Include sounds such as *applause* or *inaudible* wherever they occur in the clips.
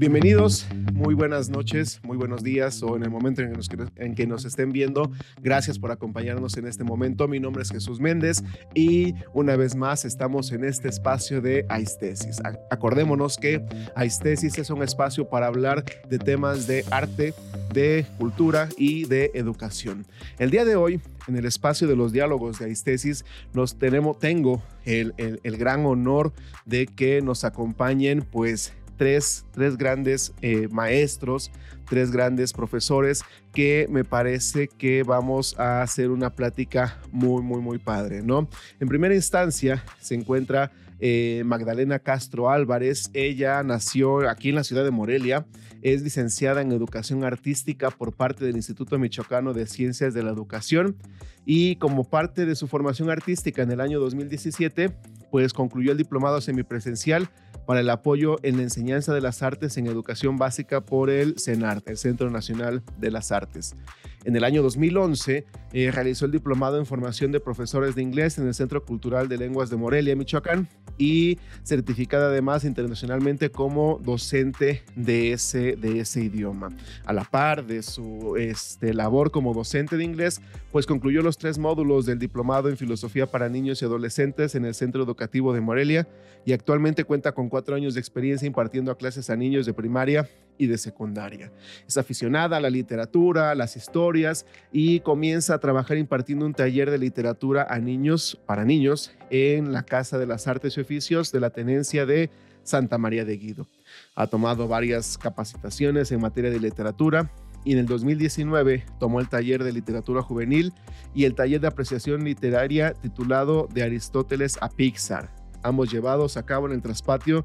Bienvenidos, muy buenas noches, muy buenos días o en el momento en, que nos estén viendo. Gracias por acompañarnos en este momento. Mi nombre es Jesús Méndez y una vez más estamos en este espacio de Aistesis. Acordémonos que Aistesis es un espacio para hablar de temas de arte, de cultura y de educación. El día de hoy, en el espacio de los diálogos de Aistesis, nos tengo el, el gran honor de que nos acompañen pues tres, grandes eh, maestros, tres grandes profesores que me parece que vamos a hacer una plática muy, muy, muy padre, ¿no? En primera instancia se encuentra eh, Magdalena Castro Álvarez. Ella nació aquí en la ciudad de Morelia. Es licenciada en Educación Artística por parte del Instituto Michoacano de Ciencias de la Educación y como parte de su formación artística en el año 2017, pues concluyó el diplomado semipresencial para el apoyo en la enseñanza de las artes en educación básica por el CENART, el Centro Nacional de las Artes. En el año 2011 eh, realizó el diplomado en formación de profesores de inglés en el Centro Cultural de Lenguas de Morelia, Michoacán, y certificada además internacionalmente como docente de ese, de ese idioma. A la par de su este, labor como docente de inglés, pues concluyó los tres módulos del diplomado en filosofía para niños y adolescentes en el Centro Educativo de Morelia y actualmente cuenta con cuatro años de experiencia impartiendo clases a niños de primaria y de secundaria. Es aficionada a la literatura, a las historias y comienza a trabajar impartiendo un taller de literatura a niños, para niños, en la Casa de las Artes y Oficios de la Tenencia de Santa María de Guido. Ha tomado varias capacitaciones en materia de literatura y en el 2019 tomó el taller de literatura juvenil y el taller de apreciación literaria titulado De Aristóteles a Pixar, ambos llevados a cabo en el traspatio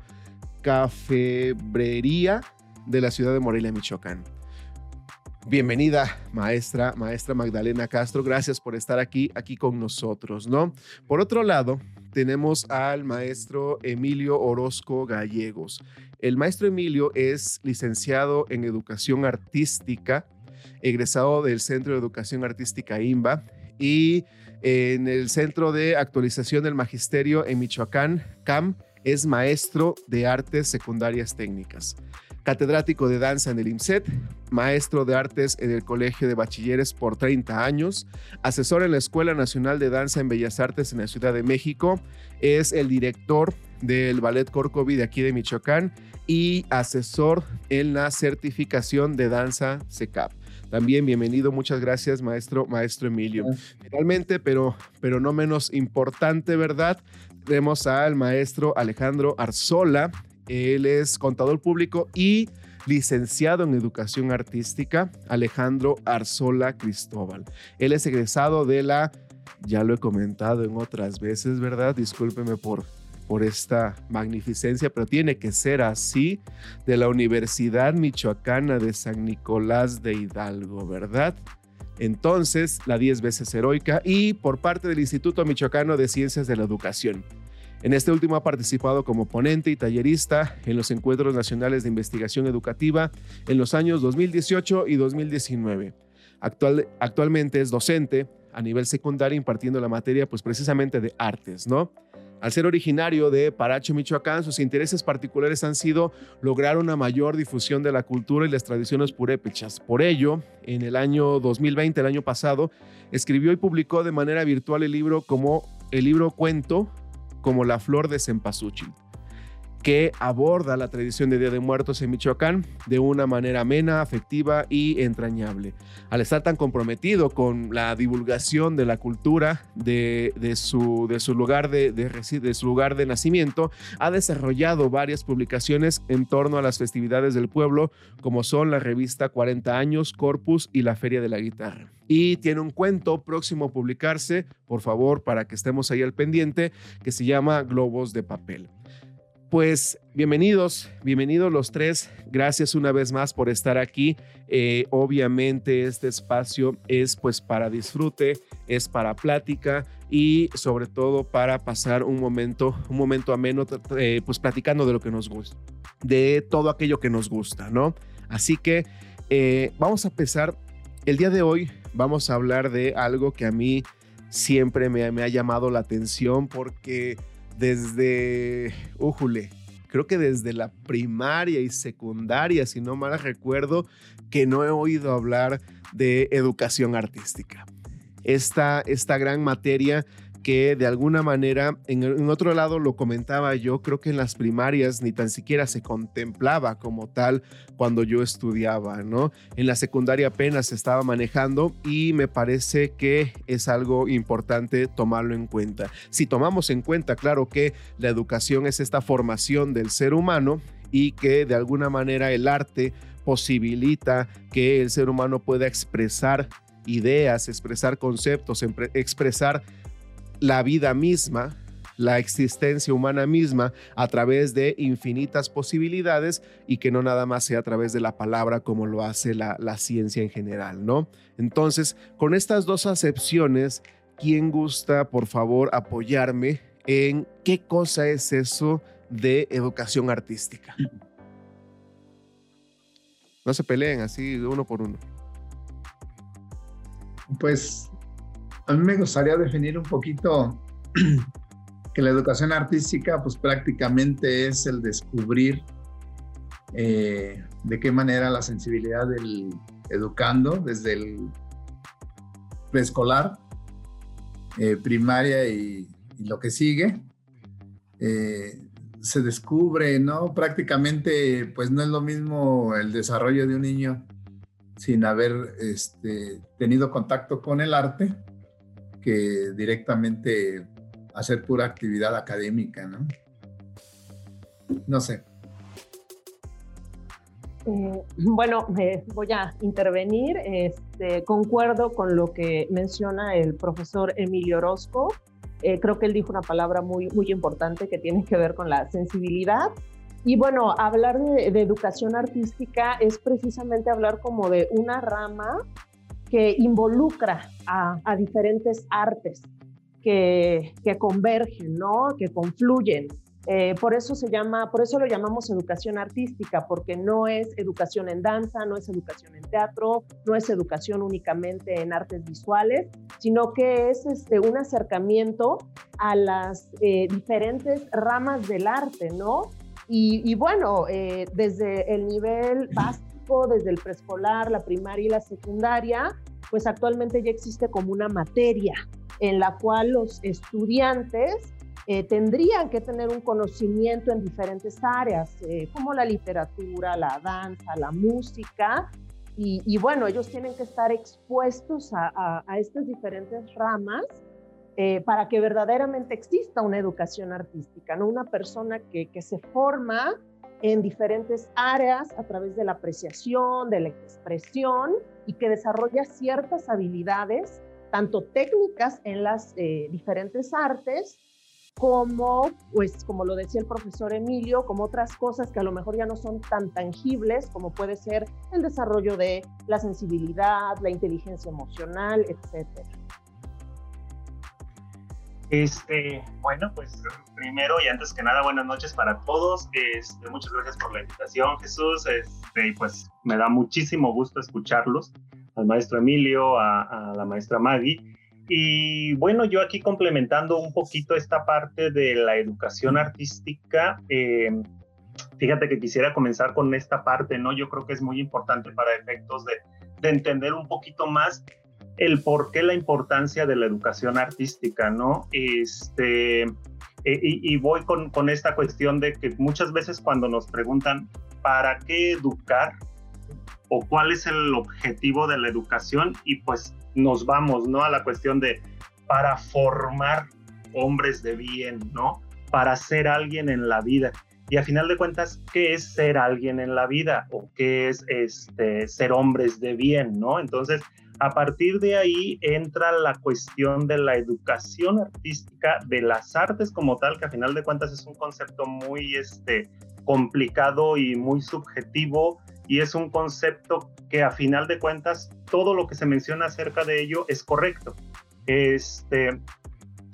Cafebrería de la ciudad de Morelia, Michoacán. Bienvenida, maestra, maestra Magdalena Castro. Gracias por estar aquí, aquí con nosotros, ¿no? Por otro lado, tenemos al maestro Emilio Orozco Gallegos. El maestro Emilio es licenciado en Educación Artística, egresado del Centro de Educación Artística IMBA y en el Centro de Actualización del Magisterio en Michoacán, CAM, es maestro de Artes Secundarias Técnicas catedrático de danza en el IMSET, maestro de artes en el Colegio de Bachilleres por 30 años, asesor en la Escuela Nacional de Danza en Bellas Artes en la Ciudad de México, es el director del Ballet Corcovi de aquí de Michoacán y asesor en la certificación de danza SECAP. También bienvenido, muchas gracias, maestro, maestro Emilio. Finalmente, pero, pero no menos importante, ¿verdad? Tenemos al maestro Alejandro Arzola. Él es contador público y licenciado en educación artística, Alejandro Arzola Cristóbal. Él es egresado de la, ya lo he comentado en otras veces, ¿verdad? Discúlpeme por, por esta magnificencia, pero tiene que ser así, de la Universidad Michoacana de San Nicolás de Hidalgo, ¿verdad? Entonces, la 10 veces heroica y por parte del Instituto Michoacano de Ciencias de la Educación. En este último ha participado como ponente y tallerista en los encuentros nacionales de investigación educativa en los años 2018 y 2019. Actual, actualmente es docente a nivel secundario impartiendo la materia pues precisamente de artes, ¿no? Al ser originario de Paracho, Michoacán, sus intereses particulares han sido lograr una mayor difusión de la cultura y las tradiciones purépechas. Por ello, en el año 2020, el año pasado, escribió y publicó de manera virtual el libro como el libro cuento como La Flor de Cempasúchil, que aborda la tradición de Día de Muertos en Michoacán de una manera amena, afectiva y entrañable. Al estar tan comprometido con la divulgación de la cultura de, su, lugar de su lugar de nacimiento, ha desarrollado varias publicaciones en torno a las festividades del pueblo, como son la revista 40 años, Corpus y la Feria de la Guitarra y tiene un cuento próximo a publicarse, por favor, para que estemos ahí al pendiente, que se llama Globos de Papel. Pues bienvenidos, bienvenidos los tres. Gracias una vez más por estar aquí. Eh, obviamente este espacio es pues para disfrute, es para plática y sobre todo para pasar un momento, un momento ameno, eh, pues platicando de lo que nos gusta, de todo aquello que nos gusta, ¿no? Así que eh, vamos a empezar el día de hoy vamos a hablar de algo que a mí siempre me, ha llamado la atención porque desde, ujule, creo que desde la primaria y secundaria, si no mal recuerdo, que no he oído hablar de educación artística. Esta, esta gran materia que de alguna manera, en, otro lado lo comentaba yo, creo que en las primarias ni tan siquiera se contemplaba como tal cuando yo estudiaba, ¿no? En la secundaria apenas se estaba manejando y me parece que es algo importante tomarlo en cuenta. Si tomamos en cuenta, claro que la educación es esta formación del ser humano y que de alguna manera el arte posibilita que el ser humano pueda expresar ideas, expresar conceptos, expresar la vida misma, la existencia humana misma a través de infinitas posibilidades y que no nada más sea a través de la palabra como lo hace la, ciencia en general, ¿no? Entonces, con estas dos acepciones, ¿quién gusta, por favor, apoyarme en qué cosa es eso de educación artística? No se peleen así uno por uno. Pues a mí me gustaría definir un poquito *clears throat* que la educación artística pues prácticamente es el descubrir eh, de qué manera la sensibilidad del educando desde el preescolar, eh, primaria y, lo que sigue, eh, se descubre, ¿no? Prácticamente pues no es lo mismo el desarrollo de un niño sin haber este, tenido contacto con el arte que directamente hacer pura actividad académica, ¿no? No sé. Eh, *clears throat* bueno, voy a intervenir. Este, concuerdo con lo que menciona el profesor Emilio Orozco. Eh, creo que él dijo una palabra muy, muy importante que tiene que ver con la sensibilidad. Y bueno, hablar de, educación artística es precisamente hablar como de una rama que involucra a, diferentes artes que, convergen, ¿no? que confluyen. Eh, por eso se llama, por eso lo llamamos educación artística, porque no es educación en danza, no es educación en teatro, no es educación únicamente en artes visuales, sino que es este, un acercamiento a las eh, diferentes ramas del arte, ¿no? Y, bueno, eh, desde el nivel básico desde el preescolar, la primaria y la secundaria, pues actualmente ya existe como una materia en la cual los estudiantes eh, tendrían que tener un conocimiento en diferentes áreas, eh, como la literatura, la danza, la música, y, bueno, ellos tienen que estar expuestos a, estas diferentes ramas eh, para que verdaderamente exista una educación artística, ¿no? Una persona que, que se forma en diferentes áreas a través de la apreciación, de la expresión y que desarrolla ciertas habilidades, tanto técnicas en las eh, diferentes artes, como, pues, como lo decía el profesor Emilio, como otras cosas que a lo mejor ya no son tan tangibles, como puede ser el desarrollo de la sensibilidad, la inteligencia emocional, etcétera. Este, bueno, pues primero y antes que nada, buenas noches para todos. Este, muchas gracias por la invitación, Jesús. Este, pues me da muchísimo gusto escucharlos, al maestro Emilio, a, la maestra Maggie. Y bueno, yo aquí complementando un poquito esta parte de la educación artística, eh, fíjate que quisiera comenzar con esta parte, ¿no? Yo creo que es muy importante para efectos de entender un poquito más el por qué la importancia de la educación artística, ¿no? Este, e, y, voy con, con, esta cuestión de que muchas veces cuando nos preguntan, ¿para qué educar? ¿O cuál es el objetivo de la educación? Y pues nos vamos, ¿no? A la cuestión de, para formar hombres de bien, ¿no? Para ser alguien en la vida. Y a final de cuentas, ¿qué es ser alguien en la vida? ¿O qué es este, ser hombres de bien, ¿no? Entonces, a partir de ahí entra la cuestión de la educación artística, de las artes como tal, que a final de cuentas es un concepto muy este, complicado y muy subjetivo, y es un concepto que a final de cuentas todo lo que se menciona acerca de ello es correcto. Este,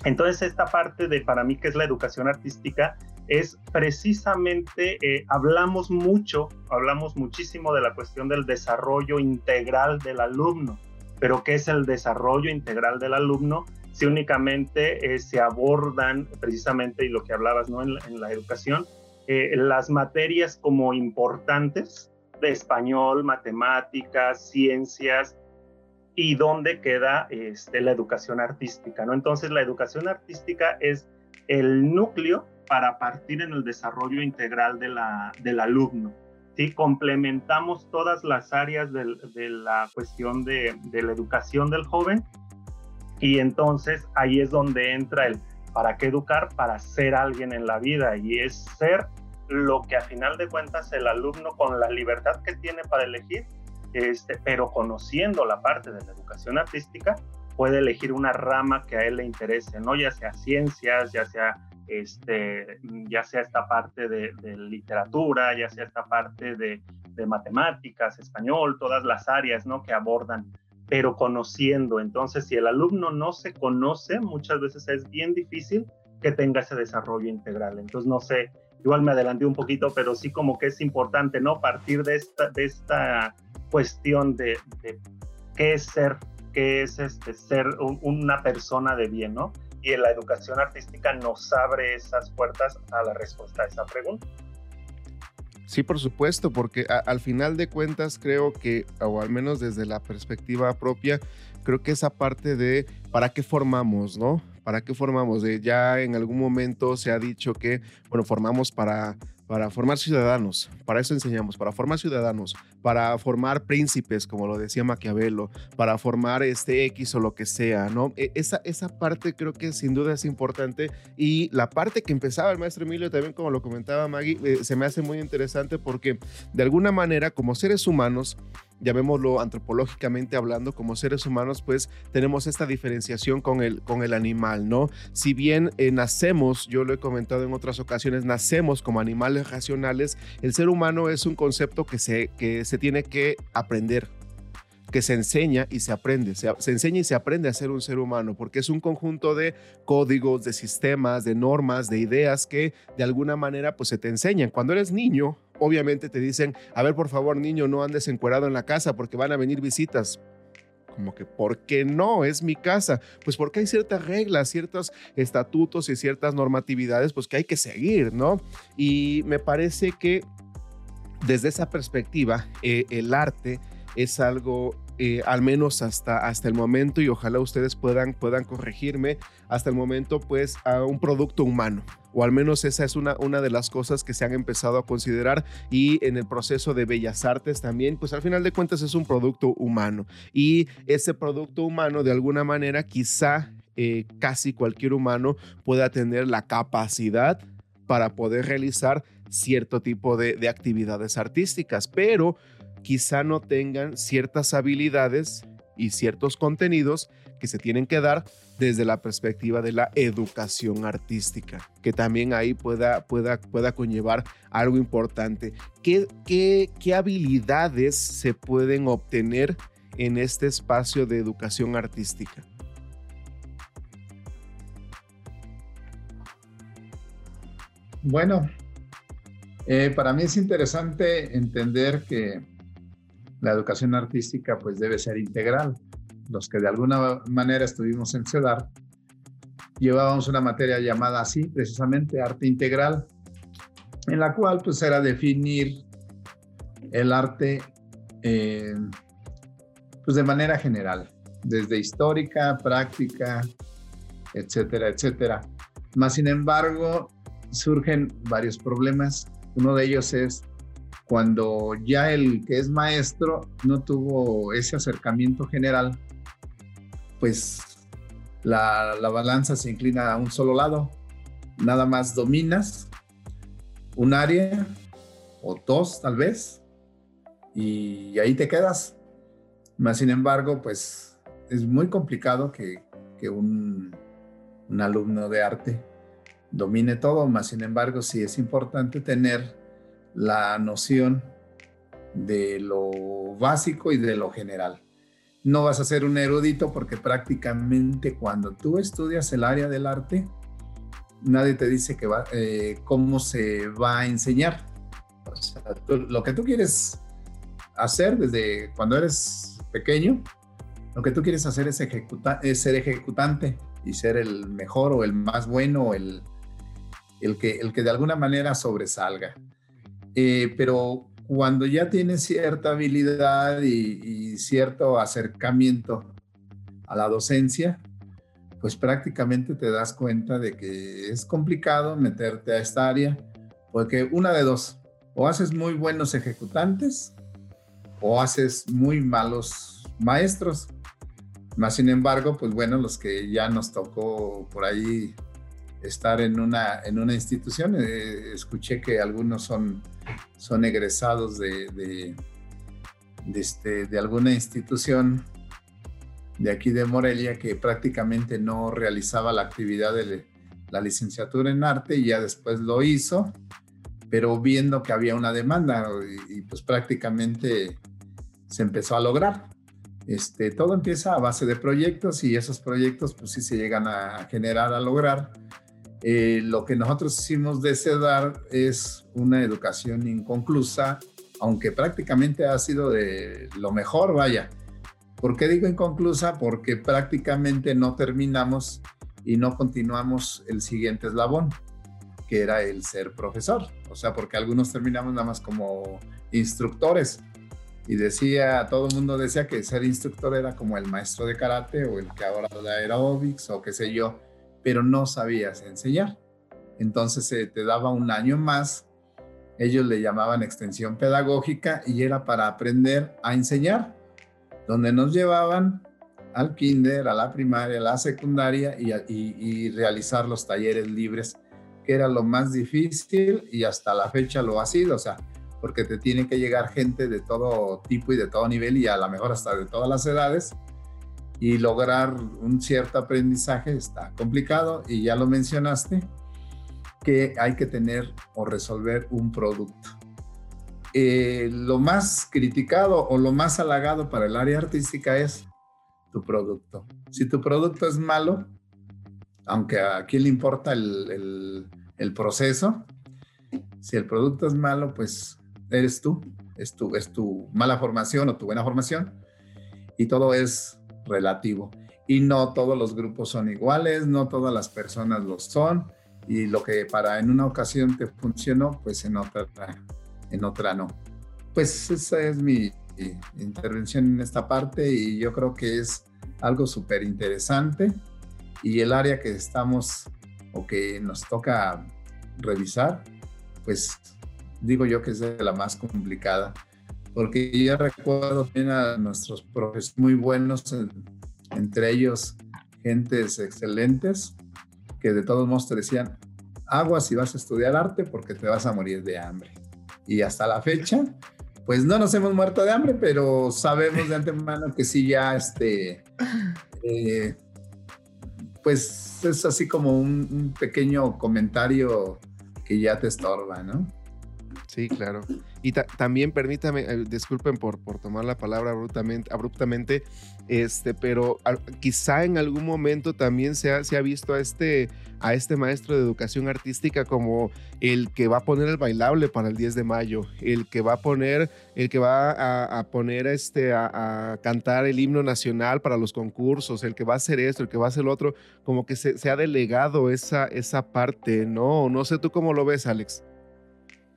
entonces esta parte de para mí que es la educación artística es precisamente, eh, hablamos mucho, hablamos muchísimo de la cuestión del desarrollo integral del alumno pero ¿qué es el desarrollo integral del alumno? Si únicamente eh, se abordan precisamente, y lo que hablabas ¿no? en, la, educación, eh, las materias como importantes de español, matemáticas, ciencias, y dónde queda este, la educación artística, ¿no? Entonces, la educación artística es el núcleo para partir en el desarrollo integral de la, del alumno. ¿Sí? Complementamos todas las áreas de, la cuestión de, de, la educación del joven y entonces ahí es donde entra el para qué educar, para ser alguien en la vida y es ser lo que a final de cuentas el alumno con la libertad que tiene para elegir, este, pero conociendo la parte de la educación artística, puede elegir una rama que a él le interese, ¿no? Ya sea ciencias, ya sea este, ya sea esta parte de, literatura, ya sea esta parte de, matemáticas, español, todas las áreas ¿no? que abordan, pero conociendo. Entonces, si el alumno no se conoce, muchas veces es bien difícil que tenga ese desarrollo integral. Entonces, no sé, igual me adelanté un poquito, pero sí como que es importante, ¿no? Partir de esta, de esta cuestión de, qué es ser, qué es este, ser una persona de bien, ¿no? y la educación artística nos abre esas puertas a la respuesta a esa pregunta. Sí, por supuesto, porque al final de cuentas creo que, o al menos desde la perspectiva propia, creo que esa parte de para qué formamos, ¿no? ¿Para qué formamos? Ya en algún momento se ha dicho que, bueno, formamos para para formar ciudadanos, para eso enseñamos, para formar ciudadanos, para formar príncipes, como lo decía Maquiavelo, para formar este X o lo que sea, ¿no? E, esa, esa parte creo que sin duda es importante y la parte que empezaba el maestro Emilio también, como lo comentaba Maggie, eh, se me hace muy interesante porque de alguna manera como seres humanos, llamémoslo antropológicamente hablando, como seres humanos, pues tenemos esta diferenciación con el, con el animal, ¿no? Si bien eh, nacemos, yo lo he comentado en otras ocasiones, nacemos como animales racionales, el ser humano es un concepto que se, que se tiene que aprender, que se enseña y se aprende. Se, se, enseña y se aprende a ser un ser humano, porque es un conjunto de códigos, de sistemas, de normas, de ideas que de alguna manera pues se te enseñan. Cuando eres niño, obviamente te dicen, a ver, por favor, niño, no andes encuerado en la casa porque van a venir visitas. Como que, ¿por qué no? Es mi casa. Pues porque hay ciertas reglas, ciertos estatutos y ciertas normatividades, pues que hay que seguir, ¿no? Y me parece que desde esa perspectiva, eh, el arte es algo eh, al menos hasta, hasta el momento, y ojalá ustedes puedan, puedan corregirme, hasta el momento, pues a un producto humano. O al menos esa es una, una de las cosas que se han empezado a considerar y en el proceso de bellas artes también, pues al final de cuentas es un producto humano. Y ese producto humano, de alguna manera, quizá eh, casi cualquier humano pueda tener la capacidad para poder realizar cierto tipo de, de actividades artísticas, pero quizá no tengan ciertas habilidades y ciertos contenidos que se tienen que dar desde la perspectiva de la educación artística, que también ahí pueda, pueda, pueda conllevar algo importante. ¿Qué, qué, qué habilidades se pueden obtener en este espacio de educación artística? Bueno, eh, para mí es interesante entender que la educación artística pues debe ser integral. Los que de alguna manera estuvimos en CEDAR, llevábamos una materia llamada así, precisamente arte integral, en la cual pues era definir el arte eh, pues de manera general, desde histórica, práctica, etcétera, etcétera. Más sin embargo, surgen varios problemas. Uno de ellos es cuando ya el que es maestro no tuvo ese acercamiento general, pues la, balanza se inclina a un solo lado. Nada más dominas un área o dos tal vez y ahí te quedas. Más sin embargo, pues es muy complicado que, un, un alumno de arte domine todo, más sin embargo sí es importante tener la noción de lo básico y de lo general. No vas a ser un erudito porque prácticamente cuando tú estudias el área del arte, nadie te dice que va, eh, cómo se va a enseñar. lo que tú quieres hacer desde cuando eres pequeño, lo que tú quieres hacer es, es ser ejecutante y ser el mejor o el más bueno el, el que, el que de alguna manera sobresalga. Eh, pero cuando ya tienes cierta habilidad y, cierto acercamiento a la docencia, pues prácticamente te das cuenta de que es complicado meterte a esta área, porque una de dos, o haces muy buenos ejecutantes o haces muy malos maestros. Más sin embargo, pues bueno, los que ya nos tocó por ahí estar en una, en una institución, eh, escuché que algunos son, son egresados de, de, este, de alguna institución de aquí de Morelia que prácticamente no realizaba la actividad de la licenciatura en arte y ya después lo hizo, pero viendo que había una demanda y, pues prácticamente se empezó a lograr. Este, todo empieza a base de proyectos y esos proyectos pues sí se llegan a generar, a lograr. Eh, lo que nosotros hicimos de CEDAR es una educación inconclusa, aunque prácticamente ha sido de lo mejor, vaya. ¿Por qué digo inconclusa? Porque prácticamente no terminamos y no continuamos el siguiente eslabón, que era el ser profesor. O sea, porque algunos terminamos nada más como instructores. Y decía, todo el mundo decía que ser instructor era como el maestro de karate o el que ahora da aerobics o qué sé yo, pero no sabías enseñar. Entonces se te daba un año más, ellos le llamaban extensión pedagógica y era para aprender a enseñar donde nos llevaban al kinder, a la primaria, a la secundaria y, realizar los talleres libres, que era lo más difícil y hasta la fecha lo ha sido, o sea, porque te tiene que llegar gente de todo tipo y de todo nivel y a lo mejor hasta de todas las edades y lograr un cierto aprendizaje está complicado y ya lo mencionaste, que hay que tener o resolver un producto. Eh, lo más criticado o lo más halagado para el área artística es tu producto. Si tu producto es malo, aunque a quién le importa el, proceso, si el producto es malo, pues eres tú, es tu, es tu mala formación o tu buena formación y todo es relativo. Y no todos los grupos son iguales, no todas las personas lo son y lo que para en una ocasión te funcionó, pues en otra en otra no. Pues esa es mi intervención en esta parte y yo creo que es algo súper interesante y el área que estamos o que nos toca revisar, pues digo yo que es de la más complicada, porque yo recuerdo bien a nuestros profesores muy buenos, entre ellos gentes excelentes, que de todos modos te decían, agua si vas a estudiar arte porque te vas a morir de hambre y hasta la fecha, pues no nos hemos muerto de hambre, pero sabemos de antemano que sí ya este, eh, pues es así como un, pequeño comentario que ya te estorba, ¿no? Sí, claro. Y también permítame, eh, disculpen por, por tomar la palabra abruptamente, abruptamente este, pero quizá en algún momento también se ha, se ha visto a este, a este maestro de educación artística como el que va a poner el bailable para el 10 de mayo, el que va a poner, el que va a, poner este, a, cantar el himno nacional para los concursos, el que va a hacer esto, el que va a hacer lo otro, como que se, se ha delegado esa, esa parte, ¿no? No sé tú cómo lo ves, Alex.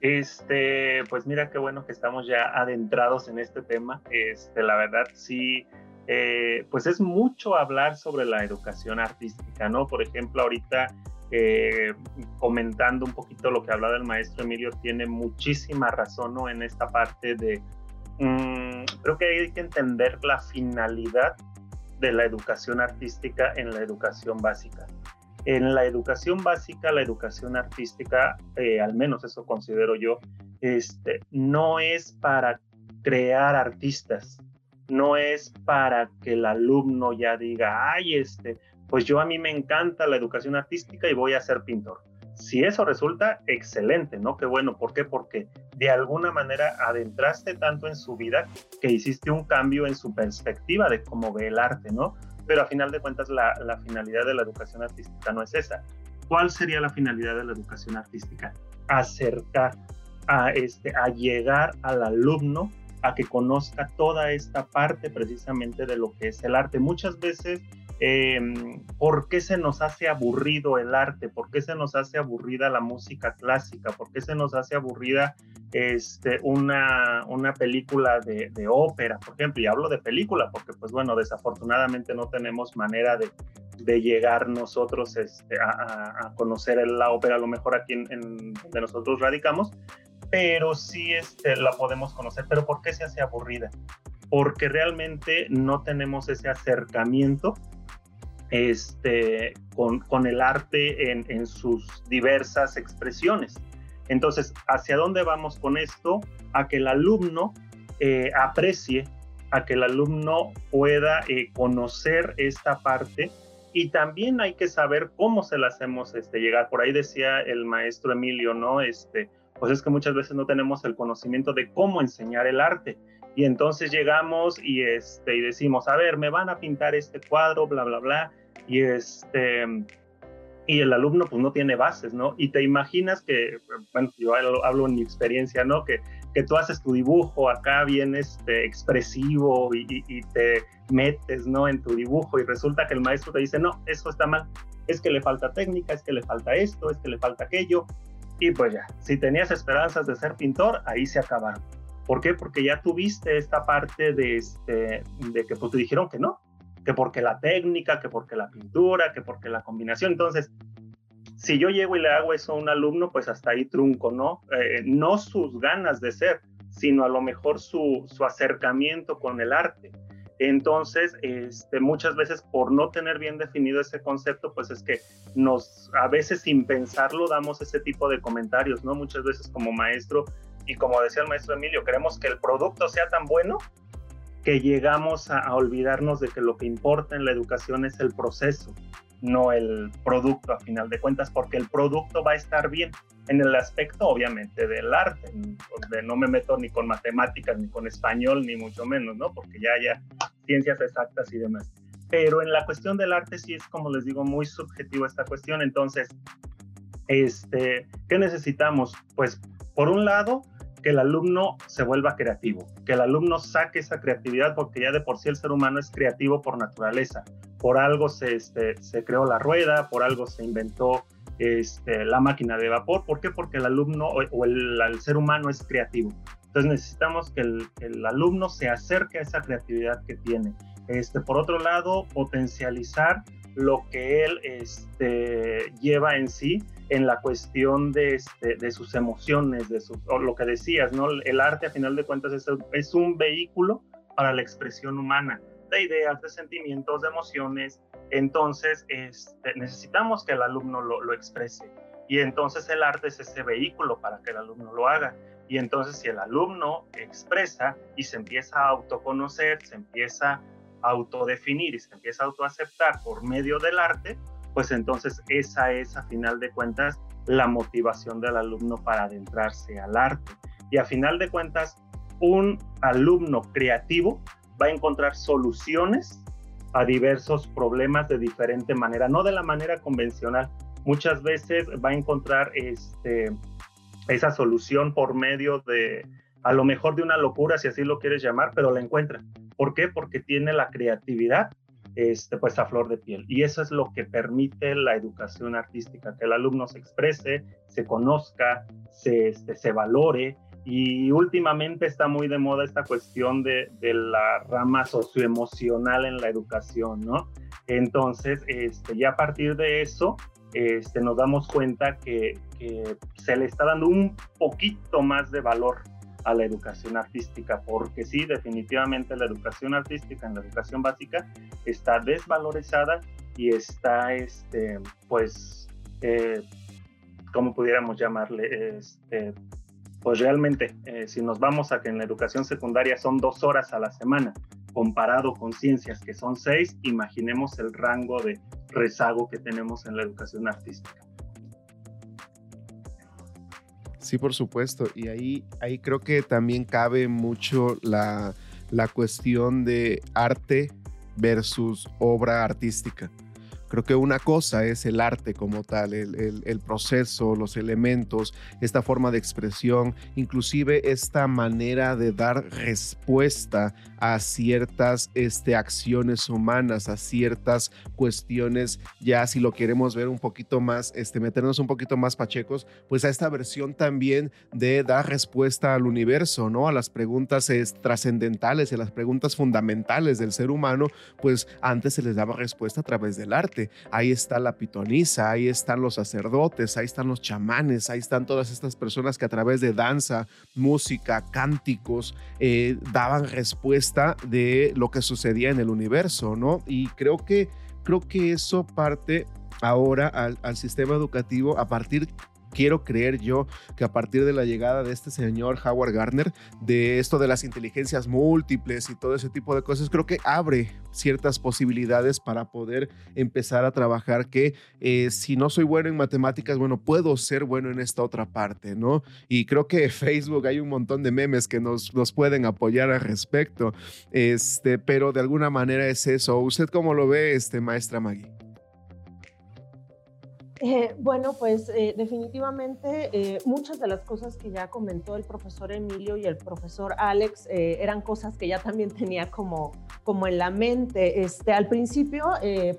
Este, pues mira qué bueno que estamos ya adentrados en este tema. Este, la verdad sí, eh, pues es mucho hablar sobre la educación artística, ¿no? Por ejemplo, ahorita eh, comentando un poquito lo que hablaba el maestro Emilio, tiene muchísima razón, ¿no? En esta parte de, mm, creo que hay que entender la finalidad de la educación artística en la educación básica. En la educación básica, la educación artística, eh, al menos eso considero yo, este, no es para crear artistas, no es para que el alumno ya diga, ay, este, pues yo a mí me encanta la educación artística y voy a ser pintor. Si eso resulta, excelente, ¿no? Qué bueno, ¿por qué? Porque de alguna manera adentraste tanto en su vida que hiciste un cambio en su perspectiva de cómo ve el arte, ¿no? Pero a final de cuentas la, finalidad de la educación artística no es esa. ¿Cuál sería la finalidad de la educación artística? Acercar a, este, a llegar al alumno a que conozca toda esta parte precisamente de lo que es el arte. Muchas veces Em, ¿Por qué se nos hace aburrido el arte? ¿Por qué se nos hace aburrida la música clásica? ¿Por qué se nos hace aburrida este, una, una película de, ópera, por ejemplo? Y hablo de película porque, pues bueno, desafortunadamente no tenemos manera de, de llegar nosotros este, a, conocer la ópera, a lo mejor aquí en, en, donde nosotros radicamos, pero sí este, la podemos conocer. ¿Pero por qué se hace aburrida? Porque realmente no tenemos ese acercamiento este, con, el arte en, en, sus diversas expresiones. Entonces, ¿hacia dónde vamos con esto? A que el alumno eh, aprecie, a que el alumno pueda eh, conocer esta parte y también hay que saber cómo se la hacemos este, llegar. Por ahí decía el maestro Emilio, ¿no? Este, pues es que muchas veces no tenemos el conocimiento de cómo enseñar el arte. Y entonces llegamos y, este, y decimos, a ver, me van a pintar este cuadro, bla, bla, bla. Y, este, y el alumno pues no tiene bases, ¿no? Y te imaginas que, bueno, yo hablo, en mi experiencia, ¿no? Que, que tú haces tu dibujo acá bien este, expresivo y, y, te metes, ¿no? En tu dibujo y resulta que el maestro te dice, no, eso está mal, es que le falta técnica, es que le falta esto, es que le falta aquello. Y pues ya, si tenías esperanzas de ser pintor, ahí se acabaron. ¿Por qué? Porque ya tuviste esta parte de, este, de que pues te dijeron que no, que porque la técnica, que porque la pintura, que porque la combinación. Entonces, si yo llego y le hago eso a un alumno, pues hasta ahí trunco, ¿no? Eh, no sus ganas de ser, sino a lo mejor su, su acercamiento con el arte. Entonces, este, muchas veces por no tener bien definido ese concepto, pues es que nos, a veces sin pensarlo, damos ese tipo de comentarios, ¿no? Muchas veces como maestro y como decía el maestro Emilio, queremos que el producto sea tan bueno que llegamos a, olvidarnos de que lo que importa en la educación es el proceso, no el producto a final de cuentas, porque el producto va a estar bien en el aspecto obviamente del arte, donde no me meto ni con matemáticas, ni con español, ni mucho menos, ¿no? Porque ya haya ciencias exactas y demás. Pero en la cuestión del arte sí es, como les digo, muy subjetivo esta cuestión. Entonces, este, ¿qué necesitamos? Pues, por un lado, que el alumno se vuelva creativo, que el alumno saque esa creatividad, porque ya de por sí el ser humano es creativo por naturaleza. Por algo se, este, se creó la rueda, por algo se inventó este, la máquina de vapor. ¿Por qué? Porque el alumno o, el, ser humano es creativo. Entonces necesitamos que el, alumno se acerque a esa creatividad que tiene. Este, por otro lado, potencializar lo que él este, lleva en sí en la cuestión de, este, de sus emociones, de su, o lo que decías, ¿no? El arte a final de cuentas es, es un vehículo para la expresión humana de ideas, de sentimientos, de emociones. Entonces, este, necesitamos que el alumno lo, lo exprese. Y entonces el arte es ese vehículo para que el alumno lo haga. Y entonces si el alumno expresa y se empieza a autoconocer, se empieza autodefinir y se empieza a autoaceptar por medio del arte, pues entonces esa es a final de cuentas la motivación del alumno para adentrarse al arte. Y a final de cuentas, un alumno creativo va a encontrar soluciones a diversos problemas de diferente manera, no de la manera convencional. Muchas veces va a encontrar este, esa solución por medio de, a lo mejor de una locura, si así lo quieres llamar, pero la encuentra. ¿Por qué? Porque tiene la creatividad este, pues a flor de piel. Y eso es lo que permite la educación artística, que el alumno se exprese, se conozca, se, este, se valore. Y últimamente está muy de moda esta cuestión de, de la rama socioemocional en la educación, ¿no? Entonces, este, ya a partir de eso, este, nos damos cuenta que, que se le está dando un poquito más de valor a la educación artística, porque sí, definitivamente la educación artística en la educación básica está desvalorizada y está, este, pues, eh, ¿cómo pudiéramos llamarle? Este, pues realmente, eh, si nos vamos a que en la educación secundaria son dos horas a la semana, comparado con ciencias que son seis, imaginemos el rango de rezago que tenemos en la educación artística. Sí, por supuesto. Y ahí, ahí creo que también cabe mucho la, la cuestión de arte versus obra artística. Creo que una cosa es el arte como tal, el, el, proceso, los elementos, esta forma de expresión, inclusive esta manera de dar respuesta a ciertas este, acciones humanas, a ciertas cuestiones, ya si lo queremos ver un poquito más, este, meternos un poquito más pachecos, pues a esta versión también de dar respuesta al universo, ¿no? A las preguntas trascendentales, a las preguntas fundamentales del ser humano, pues antes se les daba respuesta a través del arte. Ahí está la pitonisa, ahí están los sacerdotes, ahí están los chamanes, ahí están todas estas personas que a través de danza, música, cánticos, eh, daban respuesta de lo que sucedía en el universo, ¿no? Y creo que, creo que eso parte ahora al, al sistema educativo a partir quiero creer yo que a partir de la llegada de este señor Howard Gardner, de esto de las inteligencias múltiples y todo ese tipo de cosas, creo que abre ciertas posibilidades para poder empezar a trabajar que eh, si no soy bueno en matemáticas, bueno, puedo ser bueno en esta otra parte, ¿no? Y creo que *laughs* Facebook hay un montón de memes que nos, nos pueden apoyar al respecto, este, pero de alguna manera es eso. ¿Usted cómo lo ve, este, maestra Maggie? Eh, bueno, pues eh, definitivamente eh, muchas de las cosas que ya comentó el profesor Emilio y el profesor Alex eran cosas que ya también tenía como, como en la mente. Este, al principio,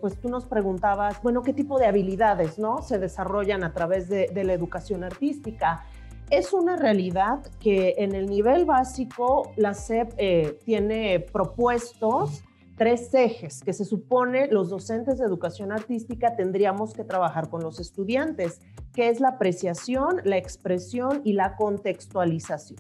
pues tú nos preguntabas, bueno, ¿qué tipo de habilidades ¿no? se desarrollan a través de, de la educación artística? Es una realidad que en el nivel básico la SEP tiene propuestos tres ejes que se supone los docentes de educación artística tendríamos que trabajar con los estudiantes, que es la apreciación, la expresión y la contextualización.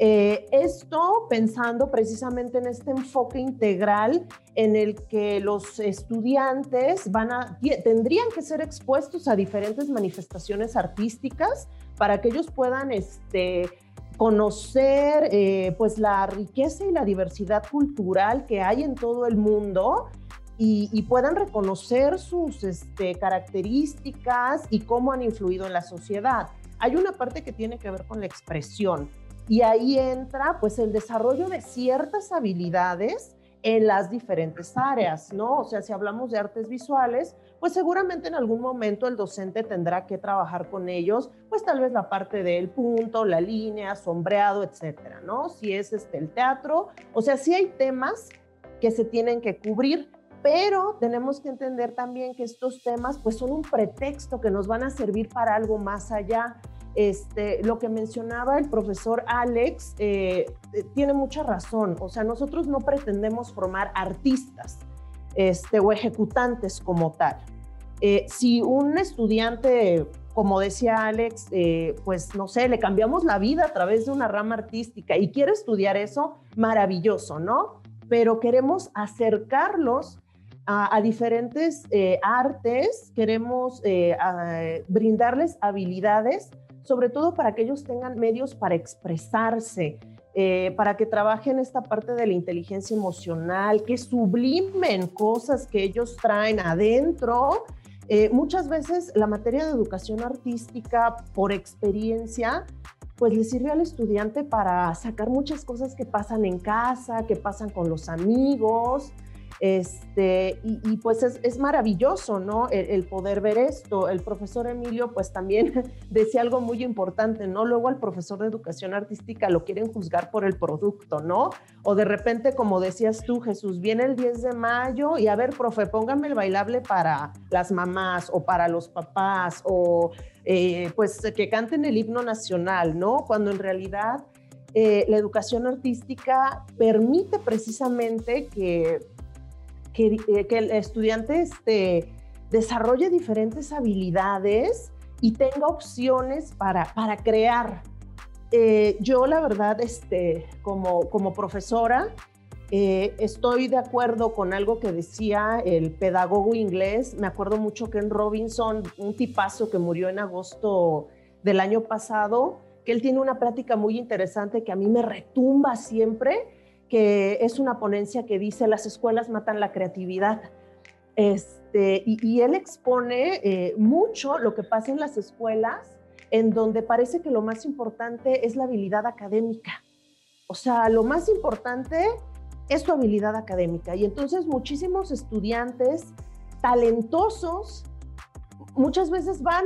Eh, esto pensando precisamente en este enfoque integral en el que los estudiantes van a, tendrían que ser expuestos a diferentes manifestaciones artísticas para que ellos puedan este, conocer eh, pues la riqueza y la diversidad cultural que hay en todo el mundo y, puedan reconocer sus este, características y cómo han influido en la sociedad. Hay una parte que tiene que ver con la expresión y ahí entra pues el desarrollo de ciertas habilidades en las diferentes áreas, ¿no? O sea, si hablamos de artes visuales, pues seguramente en algún momento el docente tendrá que trabajar con ellos, pues tal vez la parte del punto, la línea, sombreado, etcétera, ¿no? Si es este, el teatro, o sea, sí hay temas que se tienen que cubrir, pero tenemos que entender también que estos temas pues son un pretexto que nos van a servir para algo más allá. Este, lo que mencionaba el profesor Alex eh, eh, tiene mucha razón. O sea, nosotros no pretendemos formar artistas este, o ejecutantes como tal. Eh, si un estudiante, como decía Alex, pues no sé, le cambiamos la vida a través de una rama artística y quiere estudiar eso, maravilloso, ¿no? Pero queremos acercarlos a, diferentes artes, queremos brindarles habilidades sobre todo para que ellos tengan medios para expresarse, eh, para que trabajen esta parte de la inteligencia emocional, que sublimen cosas que ellos traen adentro. Eh, muchas veces la materia de educación artística, por experiencia, pues le sirve al estudiante para sacar muchas cosas que pasan en casa, que pasan con los amigos, este, y, pues es, maravilloso, ¿no? El, poder ver esto. El profesor Emilio pues también *laughs* decía algo muy importante, ¿no? Luego al profesor de educación artística lo quieren juzgar por el producto, ¿no? O de repente, como decías tú, Jesús, viene el 10 de mayo y a ver, profe, póngame el bailable para las mamás o para los papás o eh, pues que canten el himno nacional, ¿no? Cuando en realidad... Eh, la educación artística permite precisamente que eh, que, el estudiante este, desarrolle diferentes habilidades y tenga opciones para, para crear. Eh, yo la verdad, este, como, como profesora, eh, estoy de acuerdo con algo que decía el pedagogo inglés. Me acuerdo mucho que en Robinson, un tipazo que murió en agosto del año pasado, que él tiene una plática muy interesante que a mí me retumba siempre que es una ponencia que dice las escuelas matan la creatividad. Este, y, él expone eh, mucho lo que pasa en las escuelas, en donde parece que lo más importante es la habilidad académica. O sea, lo más importante es tu habilidad académica. Y entonces muchísimos estudiantes talentosos muchas veces van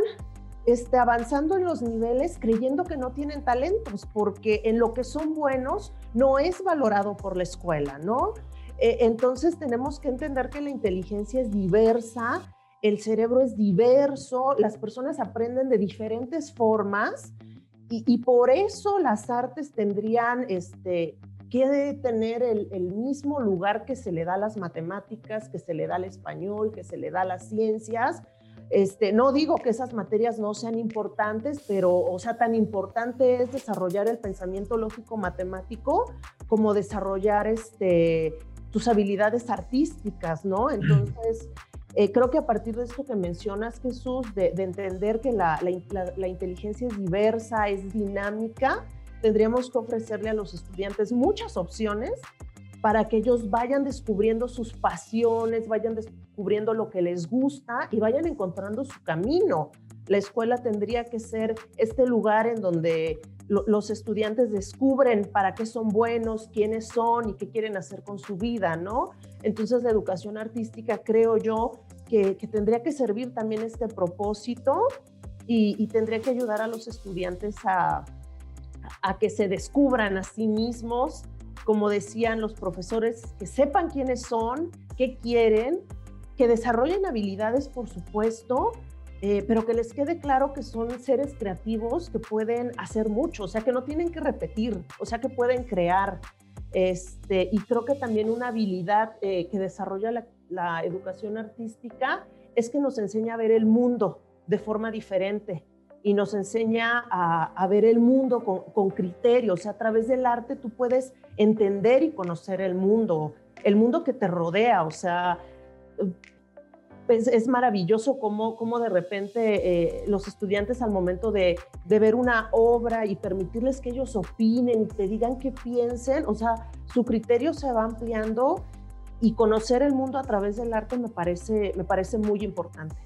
este, avanzando en los niveles creyendo que no tienen talentos, porque en lo que son buenos no es valorado por la escuela, ¿no? E, entonces tenemos que entender que la inteligencia es diversa, el cerebro es diverso, las personas aprenden de diferentes formas y, por eso las artes tendrían este, que tener el, el, mismo lugar que se le da a las matemáticas, que se le da al español, que se le da a las ciencias, este, no digo que esas materias no sean importantes, pero, o sea, tan importante es desarrollar el pensamiento lógico matemático como desarrollar este, tus habilidades artísticas, ¿no? Entonces, eh, creo que a partir de esto que mencionas, Jesús, de, entender que la, la, inteligencia es diversa, es dinámica, tendríamos que ofrecerle a los estudiantes muchas opciones para que ellos vayan descubriendo sus pasiones, vayan descubriendo lo que les gusta y vayan encontrando su camino. La escuela tendría que ser este lugar en donde los estudiantes descubren para qué son buenos, quiénes son y qué quieren hacer con su vida, ¿no? Entonces la educación artística creo yo que, tendría que servir también este propósito y, tendría que ayudar a los estudiantes a, a que se descubran a sí mismos, como decían los profesores, que sepan quiénes son, qué quieren, que desarrollen habilidades, por supuesto, eh, pero que les quede claro que son seres creativos que pueden hacer mucho, o sea, que no tienen que repetir, o sea, que pueden crear. Este, y creo que también una habilidad eh, que desarrolla la, educación artística es que nos enseña a ver el mundo de forma diferente y nos enseña a, ver el mundo con, criterios. a través del arte tú puedes entender y conocer el mundo, el mundo que te rodea. O sea, pues es maravilloso cómo, cómo de repente eh, los estudiantes al momento de, de, ver una obra y permitirles que ellos opinen y te digan qué piensen, o sea, su criterio se va ampliando y conocer el mundo a través del arte me parece, me parece muy importante.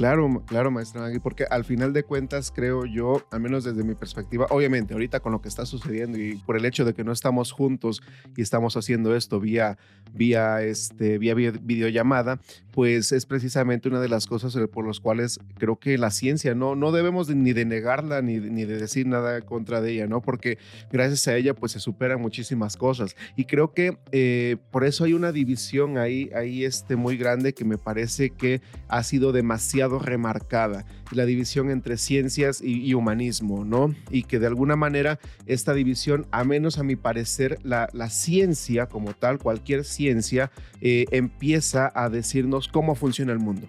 Claro, claro, maestra Maggie, porque al final de cuentas creo yo, al menos desde mi perspectiva, obviamente ahorita con lo que está sucediendo y por el hecho de que no estamos juntos y estamos haciendo esto vía, vía, este, vía videollamada, pues es precisamente una de las cosas por las cuales creo que la ciencia no, no debemos ni de negarla ni, ni de decir nada contra de ella, ¿no? Porque gracias a ella pues se superan muchísimas cosas y creo que eh, por eso hay una división ahí, ahí este, muy grande que me parece que ha sido demasiado remarcada, la división entre ciencias y, humanismo, ¿no? Y que de alguna manera esta división, a menos a mi parecer, la, ciencia como tal, cualquier ciencia, eh, empieza a decirnos cómo funciona el mundo.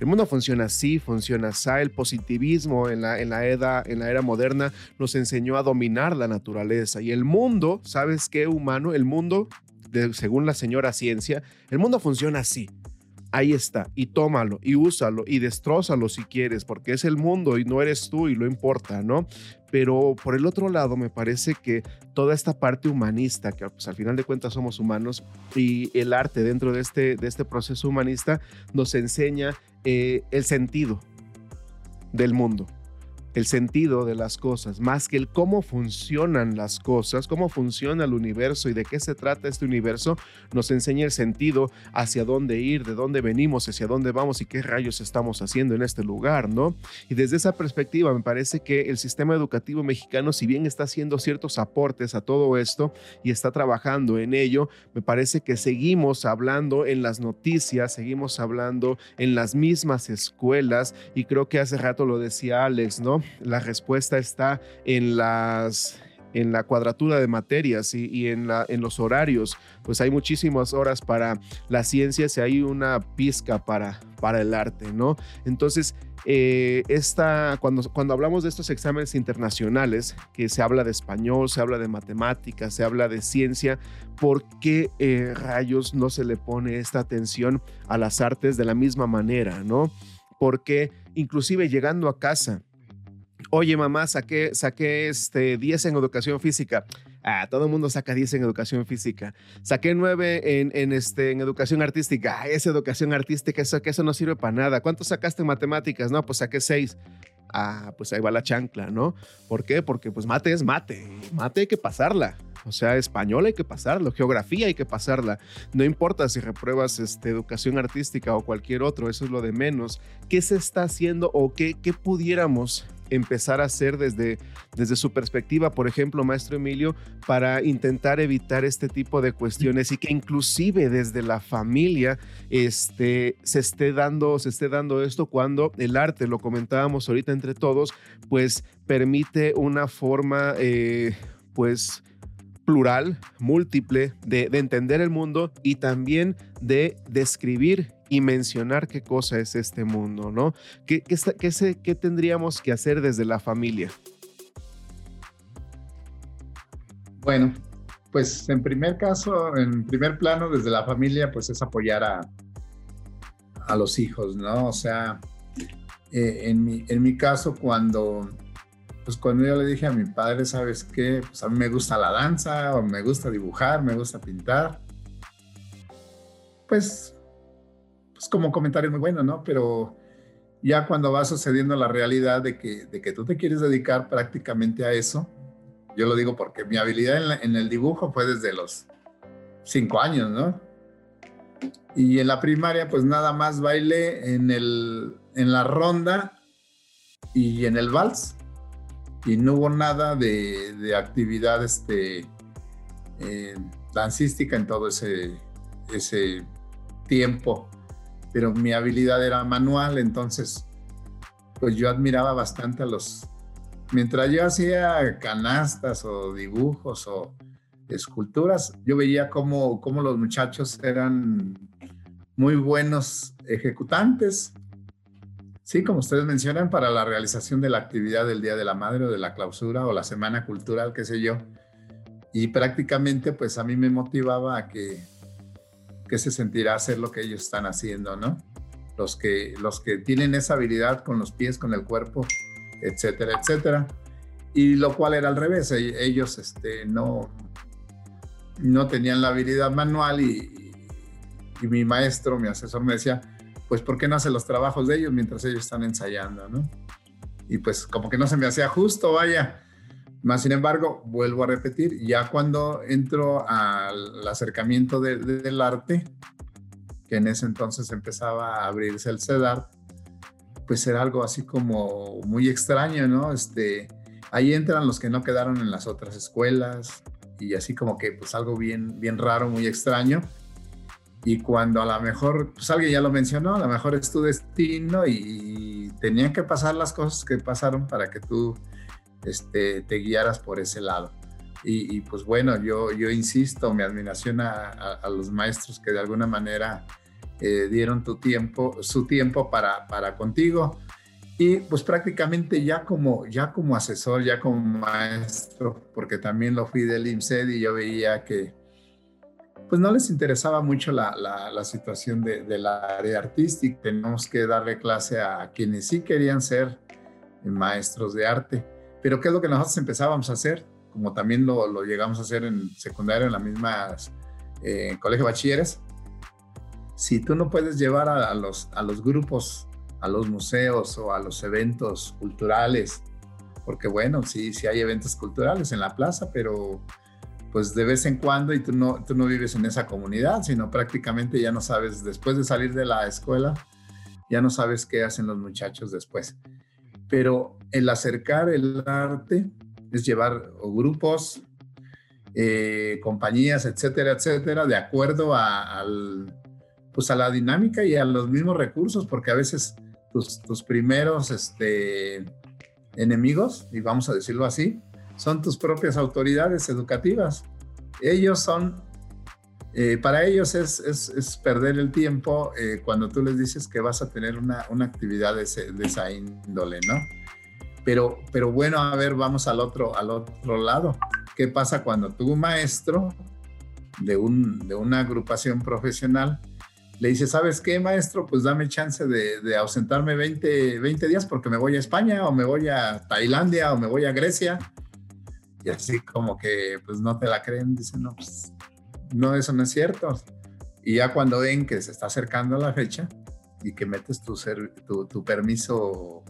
El mundo funciona así, funciona así. El positivismo en la, en la, era, en la era moderna nos enseñó a dominar la naturaleza. Y el mundo, ¿sabes qué, humano? El mundo, según la señora ciencia, el mundo funciona así ahí está, y tómalo, y úsalo, y destrózalo si quieres, porque es el mundo y no eres tú y lo importa, ¿no? Pero por el otro lado, me parece que toda esta parte humanista, que pues, al final de cuentas somos humanos, y el arte dentro de este, de este proceso humanista nos enseña eh, el sentido del mundo el sentido de las cosas, más que el cómo funcionan las cosas, cómo funciona el universo y de qué se trata este universo, nos enseña el sentido hacia dónde ir, de dónde venimos, hacia dónde vamos y qué rayos estamos haciendo en este lugar, ¿no? Y desde esa perspectiva me parece que el sistema educativo mexicano, si bien está haciendo ciertos aportes a todo esto y está trabajando en ello, me parece que seguimos hablando en las noticias, seguimos hablando en las mismas escuelas y creo que hace rato lo decía Alex, ¿no? La respuesta está en las en la cuadratura de materias y, en, la, en, los horarios, pues hay muchísimas horas para la ciencia y hay una pizca para, para el arte, ¿no? Entonces, eh, esta, cuando, cuando hablamos de estos exámenes internacionales, que se habla de español, se habla de matemáticas, se habla de ciencia, ¿por qué eh, rayos no se le pone esta atención a las artes de la misma manera, ¿no? Porque inclusive llegando a casa, Oye, mamá, saqué, saqué este 10 en educación física. Ah, todo el mundo saca 10 en educación física. Saqué 9 en, en, este, en educación artística. Ah, esa educación artística, eso, que eso no sirve para nada. ¿Cuánto sacaste en matemáticas? No, pues saqué 6. ah, pues ahí va la chancla, ¿no? ¿Por qué? Porque pues mate es mate, mate hay que pasarla. O sea, español hay que pasarlo, geografía hay que pasarla. No importa si repruebas este, educación artística o cualquier otro, eso es lo de menos. ¿Qué se está haciendo o qué, qué pudiéramos empezar a hacer desde, desde su perspectiva, por ejemplo, maestro Emilio, para intentar evitar este tipo de cuestiones y que inclusive desde la familia este, se, esté dando, se esté dando esto cuando el arte, lo comentábamos ahorita entre todos, pues permite una forma, eh, pues plural, múltiple, de, de, entender el mundo y también de describir y mencionar qué cosa es este mundo, ¿no? ¿Qué, qué, qué, qué tendríamos que hacer desde la familia? Bueno, pues en primer caso, en primer plano, desde la familia, pues es apoyar a, a los hijos, ¿no? O sea, eh, en, mi, en mi caso, cuando pues cuando yo le dije a mi padre, ¿sabes qué? Pues a mí me gusta la danza, o me gusta dibujar, me gusta pintar. Pues, pues como comentario muy bueno, ¿no? Pero ya cuando va sucediendo la realidad de que, tú te quieres dedicar prácticamente a eso, yo lo digo porque mi habilidad en, el dibujo fue desde los cinco años, ¿no? Y en la primaria, pues nada más bailé en, la ronda y en el vals y no hubo nada de, de actividad este, eh, dancística en todo ese tiempo, pero mi habilidad era manual, entonces pues yo admiraba bastante a los... Mientras yo hacía canastas o dibujos o esculturas, yo veía cómo, cómo los muchachos eran muy buenos ejecutantes Sí, como ustedes mencionan, para la realización de la actividad del Día de la Madre o de la clausura o la Semana Cultural, qué sé yo. Y prácticamente, pues a mí me motivaba a que, que se sentirá hacer lo que ellos están haciendo, ¿no? Los que, los que tienen esa habilidad con los pies, con el cuerpo, etcétera, etcétera. Y lo cual era al revés, e-, ellos este, no, no tenían la habilidad manual y, y mi maestro, mi asesor me decía, pues ¿por qué no hace los trabajos de ellos mientras ellos están ensayando, no? Y pues como que no se me hacía justo, vaya. Más sin embargo, vuelvo a repetir, ya cuando entro al acercamiento del arte, que en ese entonces empezaba a abrirse el CEDAR, pues era algo así como muy extraño, ¿no? Este, ahí entran los que no quedaron en las otras escuelas y así como que pues algo bien, bien raro, muy extraño y cuando a lo mejor, pues alguien ya lo mencionó, a lo mejor es tu destino y, tenían que pasar las cosas que pasaron para que tú este, te guiaras por ese lado. Y, pues bueno, yo, yo insisto, mi admiración a, los maestros que de alguna manera eh, dieron tu tiempo, su tiempo para, para contigo. Y pues prácticamente ya como, ya como asesor, ya como maestro, porque también lo fui del IMSED y yo veía que, pues no les interesaba mucho la, la, situación de, de, la área artística. Tenemos que darle clase a quienes sí querían ser maestros de arte. Pero ¿qué es lo que nosotros empezábamos a hacer? Como también lo, llegamos a hacer en secundaria, en la misma eh, colegio de bachilleres. Si tú no puedes llevar a, a, los, a los grupos, a los museos o a los eventos culturales, porque bueno, sí, sí hay eventos culturales en la plaza, pero pues de vez en cuando y tú no, tú no vives en esa comunidad, sino prácticamente ya no sabes, después de salir de la escuela, ya no sabes qué hacen los muchachos después. Pero el acercar el arte es llevar grupos, eh, compañías, etcétera, etcétera, de acuerdo a, pues a la dinámica y a los mismos recursos, porque a veces tus, tus primeros este, enemigos, y vamos a decirlo así, son tus propias autoridades educativas. Ellos son, eh, para ellos es, perder el tiempo eh, cuando tú les dices que vas a tener una, una actividad de, esa índole, ¿no? Pero, pero bueno, a ver, vamos al otro, al otro lado. ¿Qué pasa cuando tu maestro de, un, de una agrupación profesional le dice, ¿sabes qué, maestro? Pues dame chance de, de, ausentarme 20, 20 días porque me voy a España o me voy a Tailandia o me voy a Grecia y así como que pues no te la creen, dicen, no, pues no, eso no es cierto. Y ya cuando ven que se está acercando la fecha y que metes tu, permiso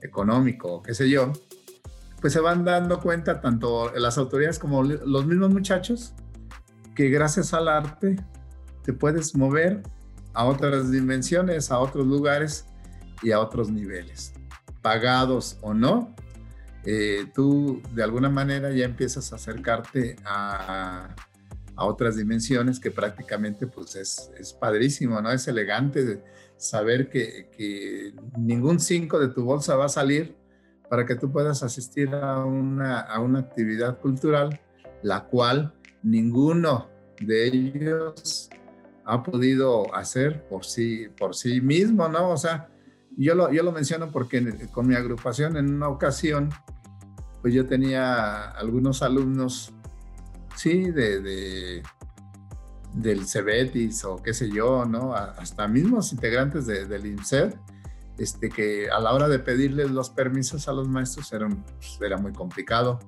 económico, qué sé yo, pues se van dando cuenta tanto las autoridades como los mismos muchachos que gracias al arte te puedes mover a otras dimensiones, a otros lugares y a otros niveles, pagados o no. Eh, tú de alguna manera ya empiezas a acercarte a, a otras dimensiones que prácticamente pues es, es padrísimo, ¿no? Es elegante saber que, que ningún cinco de tu bolsa va a salir para que tú puedas asistir a una, a una actividad cultural, la cual ninguno de ellos ha podido hacer por sí, por sí mismo, ¿no? O sea, yo lo, yo lo menciono porque con mi agrupación en una ocasión, pues yo tenía algunos alumnos, sí, de, de del Cebetis o qué sé yo, ¿no? Hasta mismos integrantes del INSED, este, que a la hora de pedirles los permisos a los maestros era, pues, era muy complicado.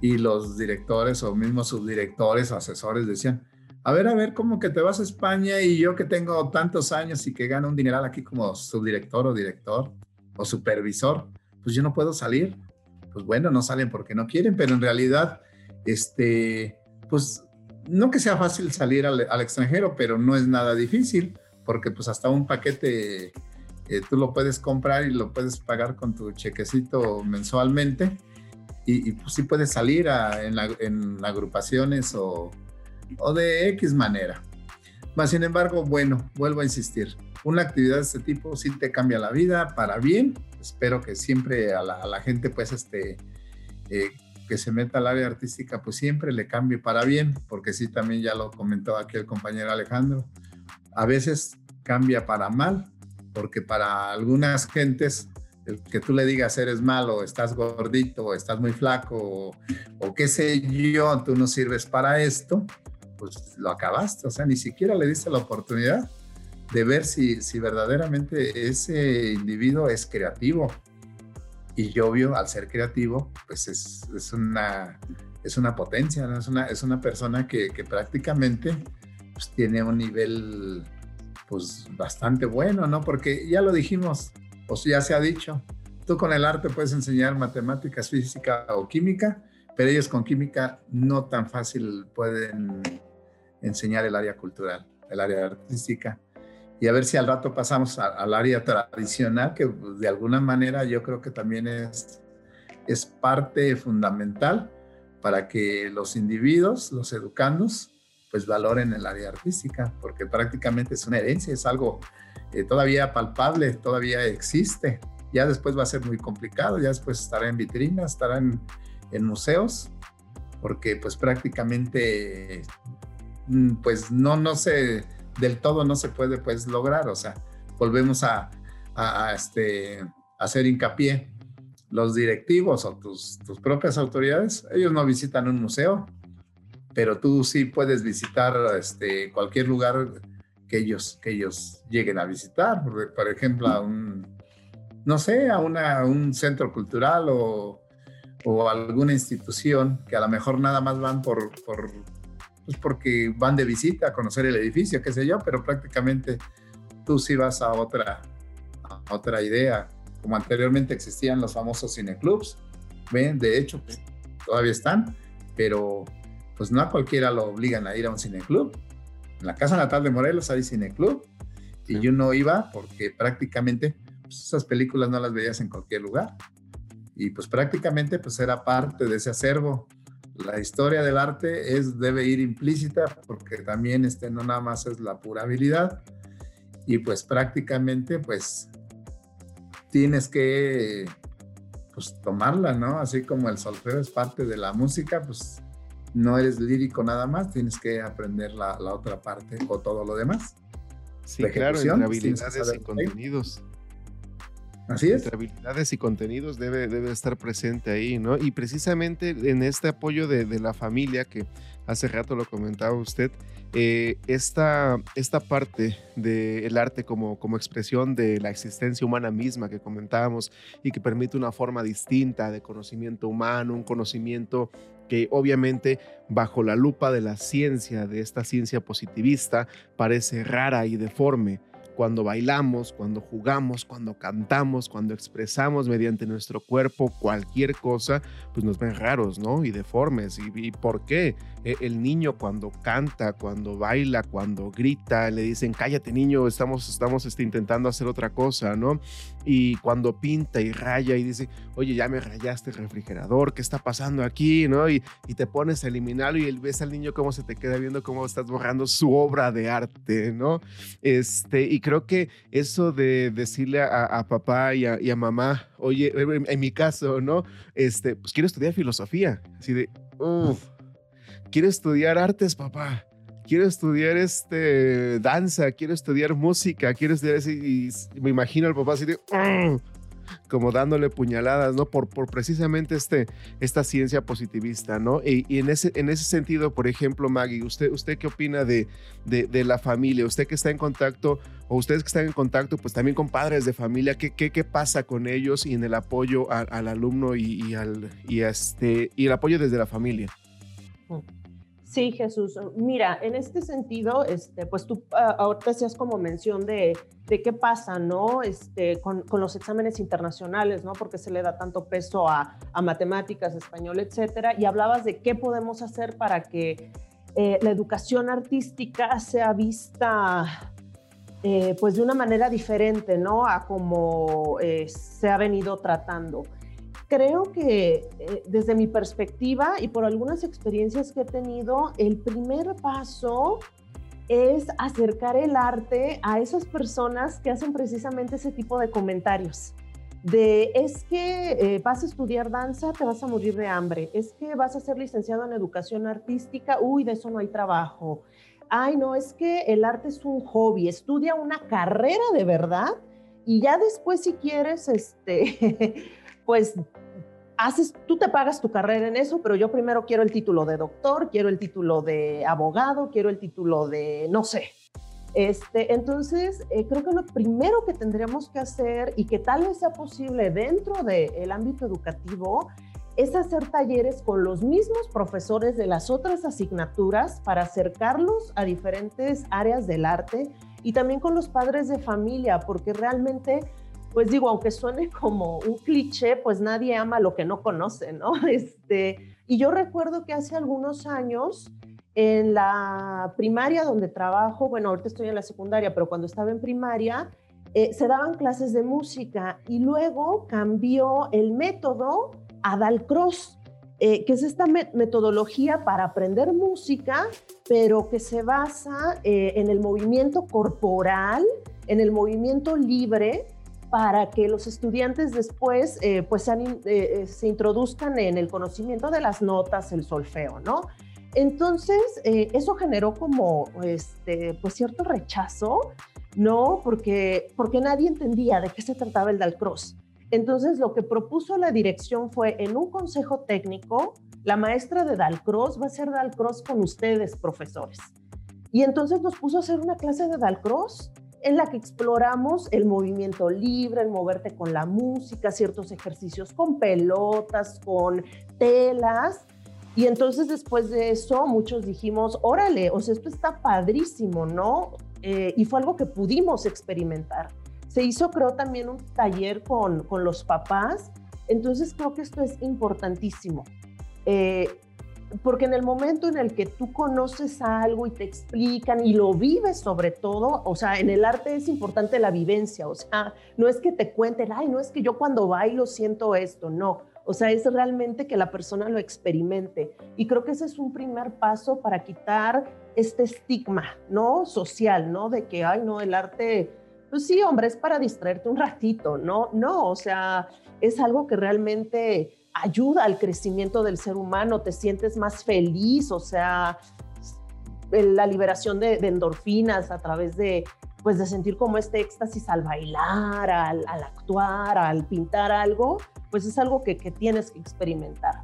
Y los directores o mismos subdirectores o asesores decían, a ver, a ver, ¿cómo que te vas a España y yo que tengo tantos años y que gano un dineral aquí como subdirector o director o supervisor, pues yo no puedo salir. Pues bueno, no salen porque no quieren, pero en realidad, este, pues no que sea fácil salir al, extranjero, pero no es nada difícil, porque pues hasta un paquete eh, tú lo puedes comprar y lo puedes pagar con tu chequecito mensualmente y, pues sí puedes salir en agrupaciones o o de X manera. Más sin embargo, bueno, vuelvo a insistir, una actividad de este tipo sí te cambia la vida para bien. Espero que siempre a la, gente, pues, este, eh, que se meta al área artística, pues siempre le cambie para bien, porque sí, también ya lo comentó aquí el compañero Alejandro. A veces cambia para mal, porque para algunas gentes el que tú le digas eres malo, estás gordito, estás muy flaco, o, o, qué sé yo, tú no sirves para esto, pues lo acabaste, o sea, ni siquiera le diste la oportunidad de ver si, si verdaderamente ese individuo es creativo. Y obvio, al ser creativo, pues es, una, es una potencia, es, una, es una persona que, que prácticamente pues, tiene un nivel pues bastante bueno, ¿no? Porque ya lo dijimos, o ya se ha dicho, tú con el arte puedes enseñar matemáticas, física o química, pero ellos con química no tan fácil pueden enseñar el área cultural, el área artística. Y a ver si al rato pasamos al área tradicional, que pues, de alguna manera yo creo que también es, es parte fundamental para que los individuos, los educandos, pues valoren el área artística, porque prácticamente es una herencia, es algo eh, todavía palpable, todavía existe. Ya después va a ser muy complicado, ya después estará en vitrinas, estará en, en museos, porque pues prácticamente Mm, pues no, no se, del todo no se puede pues lograr, o sea, volvemos a, este, hacer hincapié. Los directivos o tus, tus propias autoridades, ellos no visitan un museo, pero tú sí puedes visitar este, cualquier lugar que ellos, que ellos lleguen a visitar, por, ejemplo, a un, no sé, a una, un centro cultural o, o alguna institución que a lo mejor nada más van por pues porque van de visita a conocer el edificio, qué sé yo, pero prácticamente tú sí vas a otra, a otra idea, como anteriormente existían los famosos cineclubs, ven, de hecho, pues, todavía están, pero pues no a cualquiera lo obligan a ir a un cineclub. En la casa natal de Morelos hay cineclub y yo no iba porque prácticamente pues, esas películas no las veías en cualquier lugar. Y pues prácticamente pues era parte de ese acervo la historia del arte es, debe ir implícita porque también este, no nada más es la pura habilidad y pues prácticamente pues tienes que pues tomarla, ¿no? Así como el solfeo es parte de la música, pues no eres lírico nada más, tienes que aprender la, la otra parte o todo lo demás. Sí, claro, entre habilidades y contenidos. Así es. habilidades y contenidos debe, debe estar presente ahí, ¿no? Y precisamente en este apoyo de, la familia, que hace rato lo comentaba usted, eh, esta, esta parte del arte como, como expresión de la existencia humana misma que comentábamos y que permite una forma distinta de conocimiento humano, un conocimiento que obviamente bajo la lupa de la ciencia, de esta ciencia positivista, parece rara y deforme cuando bailamos, cuando jugamos, cuando cantamos, cuando expresamos mediante nuestro cuerpo cualquier cosa, pues nos ven raros, ¿no? Y deformes. ¿Y, por qué? E, el niño cuando canta, cuando baila, cuando grita, le dicen, cállate niño, estamos, estamos este, intentando hacer otra cosa, ¿no? Y cuando pinta y raya y dice, oye, ya me rayaste el refrigerador, ¿qué está pasando aquí? ¿No? Y, y te pones a eliminarlo y ves al niño cómo se te queda viendo cómo estás borrando su obra de arte, ¿no? Este, y creo que eso de decirle a, papá y a, mamá, oye, en, mi caso, ¿no? Este, pues quiero estudiar filosofía. Así de, uff, quiero estudiar artes, papá. Quiero estudiar este, danza, quiero estudiar música, quiero estudiar y, me imagino al papá así de, como dándole puñaladas, ¿no? Por, por precisamente este, esta ciencia positivista, ¿no? Y, en, ese, en ese sentido, por ejemplo, Maggie, ¿usted, usted qué opina de, de, la familia? Usted que está en contacto, o ustedes que están en contacto, pues también con padres de familia, ¿qué, qué, qué pasa con ellos y en el apoyo al, alumno y, al, y, este, y el apoyo desde la familia? Sí, Jesús. Mira, en este sentido, este, pues tú uh, ahorita hacías como mención de, de, qué pasa, ¿no? Este, con, con, los exámenes internacionales, ¿no? Porque se le da tanto peso a, a, matemáticas, español, etcétera. Y hablabas de qué podemos hacer para que eh, la educación artística sea vista, eh, pues de una manera diferente, ¿no? A como eh, se ha venido tratando creo que eh, desde mi perspectiva y por algunas experiencias que he tenido, el primer paso es acercar el arte a esas personas que hacen precisamente ese tipo de comentarios. De es que eh, vas a estudiar danza, te vas a morir de hambre. Es que vas a ser licenciado en educación artística, uy, de eso no hay trabajo. Ay, no, es que el arte es un hobby, estudia una carrera de verdad y ya después si quieres, este, *laughs* pues haces, tú te pagas tu carrera en eso, pero yo primero quiero el título de doctor, quiero el título de abogado, quiero el título de, no sé. Este, entonces, eh, creo que lo primero que tendríamos que hacer y que tal vez sea posible dentro del ámbito educativo es hacer talleres con los mismos profesores de las otras asignaturas para acercarlos a diferentes áreas del arte y también con los padres de familia, porque realmente pues digo, aunque suene como un cliché, pues nadie ama lo que no conoce, ¿no? *laughs* Este, y yo recuerdo que hace algunos años, en la primaria donde trabajo, bueno, ahorita estoy en la secundaria, pero cuando estaba en primaria, eh, se daban clases de música y luego cambió el método a Dalcross, eh, que es esta metodología para aprender música, pero que se basa eh, en el movimiento corporal, en el movimiento libre, para que los estudiantes después eh, pues eh, eh, se introduzcan en el conocimiento de las notas, el solfeo, ¿no? Entonces, eso generó como este, pues cierto rechazo, ¿no? Porque, porque nadie entendía de qué se trataba el Dalcross. Entonces, lo que propuso la dirección fue en un consejo técnico, la maestra de Dalcross va a hacer Dalcross con ustedes, profesores. Y entonces nos puso a hacer una clase de Dalcross en la que exploramos el movimiento libre, el moverte con la música, ciertos ejercicios con pelotas, con telas. Y entonces después de eso muchos dijimos, órale, o sea, esto está padrísimo, ¿no? Eh, y fue algo que pudimos experimentar. Se hizo, creo, también un taller con, con los papás. Entonces creo que esto es importantísimo. Eh, porque en el momento en el que tú conoces algo y te explican y lo vives sobre todo, o sea, en el arte es importante la vivencia, o sea, no es que te cuenten, ay, no es que yo cuando bailo siento esto, no, o sea, es realmente que la persona lo experimente. Y creo que ese es un primer paso para quitar este estigma, ¿no? Social, ¿no? De que, ay, no, el arte, pues sí, hombre, es para distraerte un ratito, ¿no? No, o sea, es algo que realmente ayuda al crecimiento del ser humano, te sientes más feliz, o sea, la liberación de, endorfinas a través de, pues de sentir como este éxtasis al bailar, al, actuar, al pintar algo, pues es algo que, tienes que experimentar.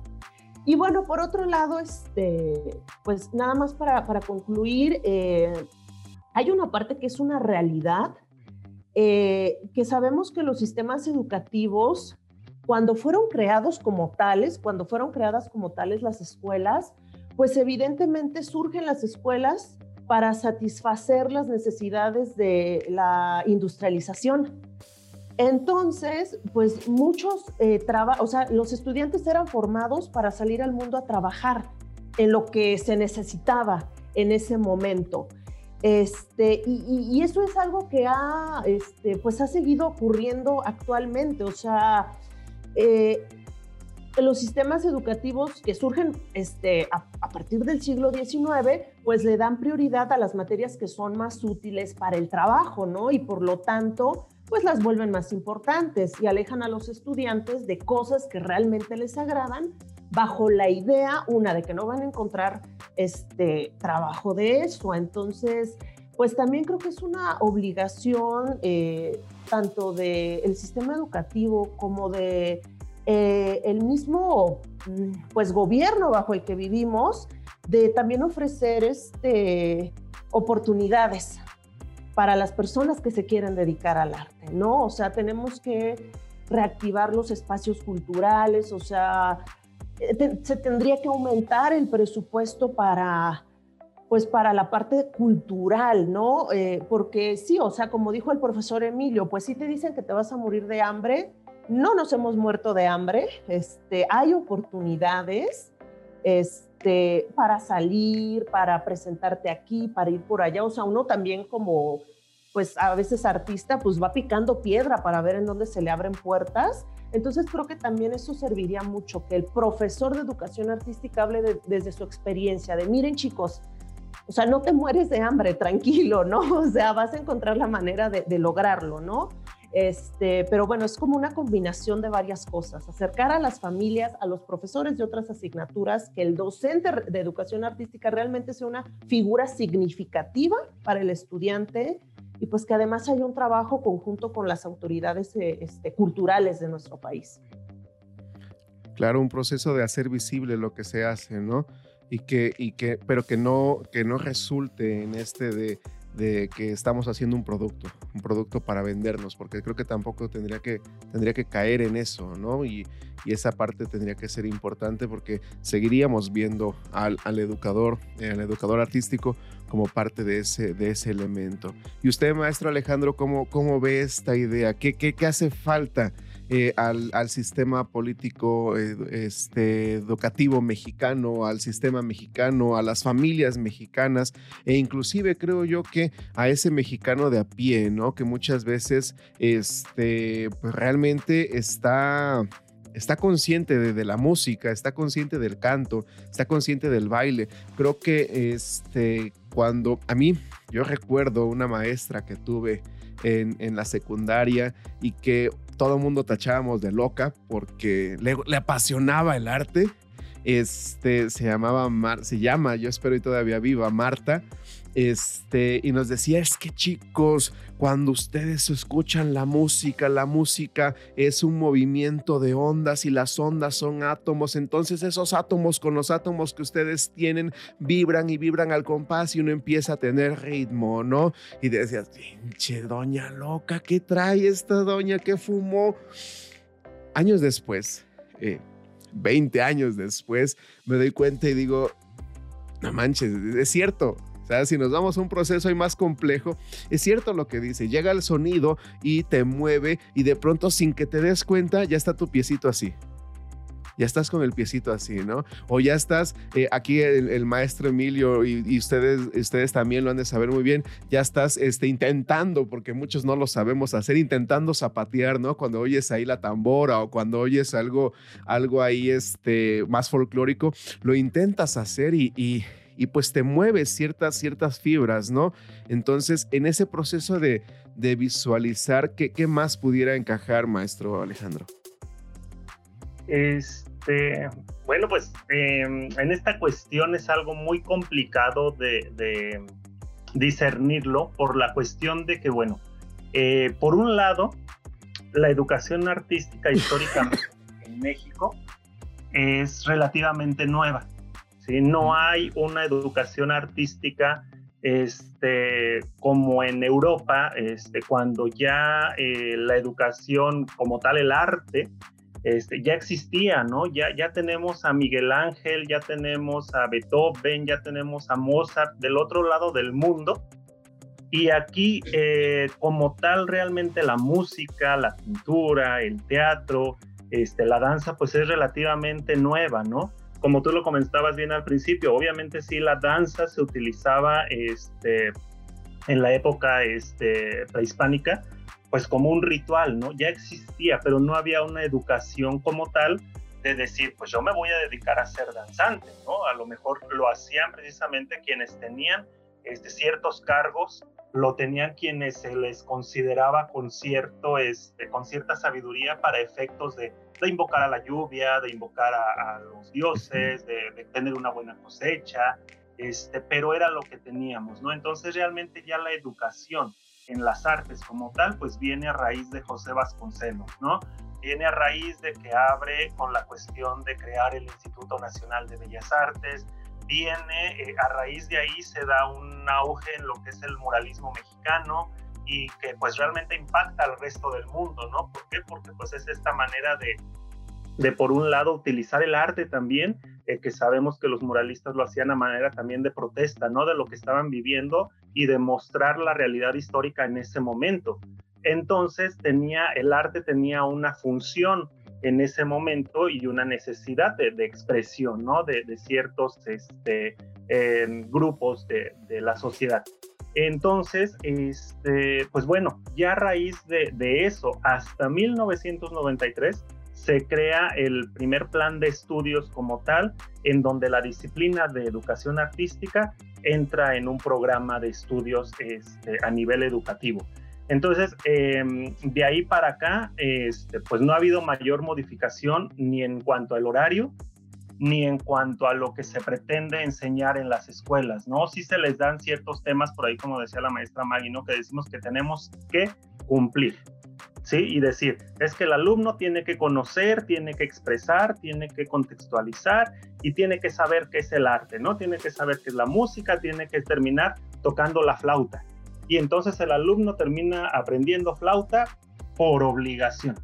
Y bueno, por otro lado, este, pues nada más para, concluir, eh, hay una parte que es una realidad, eh, que sabemos que los sistemas educativos cuando fueron creados como tales, cuando fueron creadas como tales las escuelas, pues evidentemente surgen las escuelas para satisfacer las necesidades de la industrialización. Entonces, pues muchos eh, o sea, los estudiantes eran formados para salir al mundo a trabajar en lo que se necesitaba en ese momento. Este, y, eso es algo que ha, este, pues ha seguido ocurriendo actualmente. O sea, eh, los sistemas educativos que surgen este, a, a, partir del siglo XIX, pues le dan prioridad a las materias que son más útiles para el trabajo, ¿no? Y por lo tanto, pues las vuelven más importantes y alejan a los estudiantes de cosas que realmente les agradan bajo la idea, una, de que no van a encontrar este trabajo de eso. Entonces, pues también creo que es una obligación eh, tanto del sistema educativo como de eh, el mismo mm, pues gobierno bajo el que vivimos de también ofrecer este, oportunidades para las personas que se quieren dedicar al arte, ¿no? O sea, tenemos que reactivar los espacios culturales, o sea, eh, se tendría que aumentar el presupuesto para, pues para la parte cultural, ¿no? Eh, porque sí, o sea, como dijo el profesor Emilio, pues sí te dicen que te vas a morir de hambre, no nos hemos muerto de hambre, este, hay oportunidades, este, para salir, para presentarte aquí, para ir por allá. O sea, uno también como, pues a veces artista, pues va picando piedra para ver en dónde se le abren puertas. Entonces creo que también eso serviría mucho, que el profesor de educación artística hable desde su experiencia, de miren chicos, o sea, no te mueres de hambre, tranquilo, ¿no? *laughs* O sea, vas a encontrar la manera de, lograrlo, ¿no? Este, pero bueno, es como una combinación de varias cosas, acercar a las familias, a los profesores de otras asignaturas, que el docente de educación artística realmente sea una figura significativa para el estudiante y pues que además haya un trabajo conjunto con las autoridades eh, este, culturales de nuestro país. Claro, un proceso de hacer visible lo que se hace, ¿no? Y que, y que, pero que no, que no resulte en este de de que estamos haciendo un producto, un producto para vendernos, porque creo que tampoco tendría que, tendría que caer en eso, ¿no? Y, esa parte tendría que ser importante porque seguiríamos viendo al, educador, eh, al educador artístico como parte de ese, de ese elemento. Y usted, maestro Alejandro, ¿cómo, cómo ve esta idea? ¿Qué, qué, qué hace falta? Eh, al, sistema político eh, este, educativo mexicano, al sistema mexicano, a las familias mexicanas e inclusive creo yo que a ese mexicano de a pie, ¿no? Que muchas veces este, pues realmente está está consciente de, la música, está consciente del canto, está consciente del baile. Creo que este, cuando a mí, yo recuerdo una maestra que tuve en, en la secundaria y que todo mundo tachábamos de loca porque le, apasionaba el arte. Este se llamaba Mar, se llama, yo espero y todavía viva, Marta. Este, y nos decía, es que chicos, cuando ustedes escuchan la música, la música es un movimiento de ondas y las ondas son átomos, entonces esos átomos con los átomos que ustedes tienen vibran y vibran al compás y uno empieza a tener ritmo, ¿no? Y decías, pinche doña loca, ¿qué trae esta doña que fumó? Años después, 20 eh, años después, me doy cuenta y digo, no manches, es cierto, o sea, si nos vamos a un proceso ahí más complejo, es cierto lo que dice, llega el sonido y te mueve y de pronto sin que te des cuenta ya está tu piecito así. Ya estás con el piecito así, ¿no? O ya estás, eh, aquí el, maestro Emilio y, ustedes, ustedes también lo han de saber muy bien, ya estás este, intentando, porque muchos no lo sabemos hacer, intentando zapatear, ¿no? Cuando oyes ahí la tambora o cuando oyes algo, algo ahí este, más folclórico, lo intentas hacer y y pues te mueves ciertas, ciertas fibras, ¿no? Entonces, en ese proceso de, visualizar, ¿qué, ¿qué, más pudiera encajar, maestro Alejandro? Este, bueno, pues em, en esta cuestión es algo muy complicado de, discernirlo por la cuestión de que, bueno, eh, por un lado, la educación artística *laughs* histórica en México es relativamente nueva. No hay una educación artística este, como en Europa, este, cuando ya eh, la educación como tal, el arte, este, ya existía, ¿no? Ya, ya tenemos a Miguel Ángel, ya tenemos a Beethoven, ya tenemos a Mozart del otro lado del mundo. Y aquí, eh, como tal, realmente la música, la pintura, el teatro, este, la danza, pues es relativamente nueva, ¿no? Como tú lo comentabas bien al principio, obviamente sí, la danza se utilizaba este, en la época este, prehispánica, pues como un ritual, ¿no? Ya existía, pero no había una educación como tal de decir, pues yo me voy a dedicar a ser danzante, ¿no? A lo mejor lo hacían precisamente quienes tenían este, ciertos cargos, lo tenían quienes se les consideraba con, cierto, este, con cierta sabiduría para efectos de, de invocar a la lluvia, de invocar a, los dioses, de, de, tener una buena cosecha, este, pero era lo que teníamos, ¿no? Entonces realmente ya la educación en las artes como tal, pues viene a raíz de José Vasconcelos, ¿no? Viene a raíz de que abre con la cuestión de crear el Instituto Nacional de Bellas Artes, viene eh, a raíz de ahí se da un auge en lo que es el muralismo mexicano y que pues realmente impacta al resto del mundo, ¿no? ¿Por qué? Porque pues es esta manera de, de por un lado utilizar el arte también, eh, que sabemos que los muralistas lo hacían a manera también de protesta, ¿no? De lo que estaban viviendo y de mostrar la realidad histórica en ese momento. Entonces tenía, el arte tenía una función en ese momento y una necesidad de, expresión, ¿no? De, ciertos este, grupos de, de, la sociedad. Entonces, este, pues bueno, ya a raíz de eso, hasta 1993, se crea el primer plan de estudios como tal, en donde la disciplina de educación artística entra en un programa de estudios este, a nivel educativo. Entonces, em, de ahí para acá, este, pues no ha habido mayor modificación ni en cuanto al horario, ni en cuanto a lo que se pretende enseñar en las escuelas, ¿no? Sí se les dan ciertos temas por ahí, como decía la maestra Maggie, ¿no? Que decimos que tenemos que cumplir. ¿sí? Y decir, es que el alumno tiene que conocer, tiene que expresar, tiene que contextualizar y tiene que saber qué es el arte, ¿no? Tiene que saber qué es la música, tiene que terminar tocando la flauta. Y entonces el alumno termina aprendiendo flauta por obligación,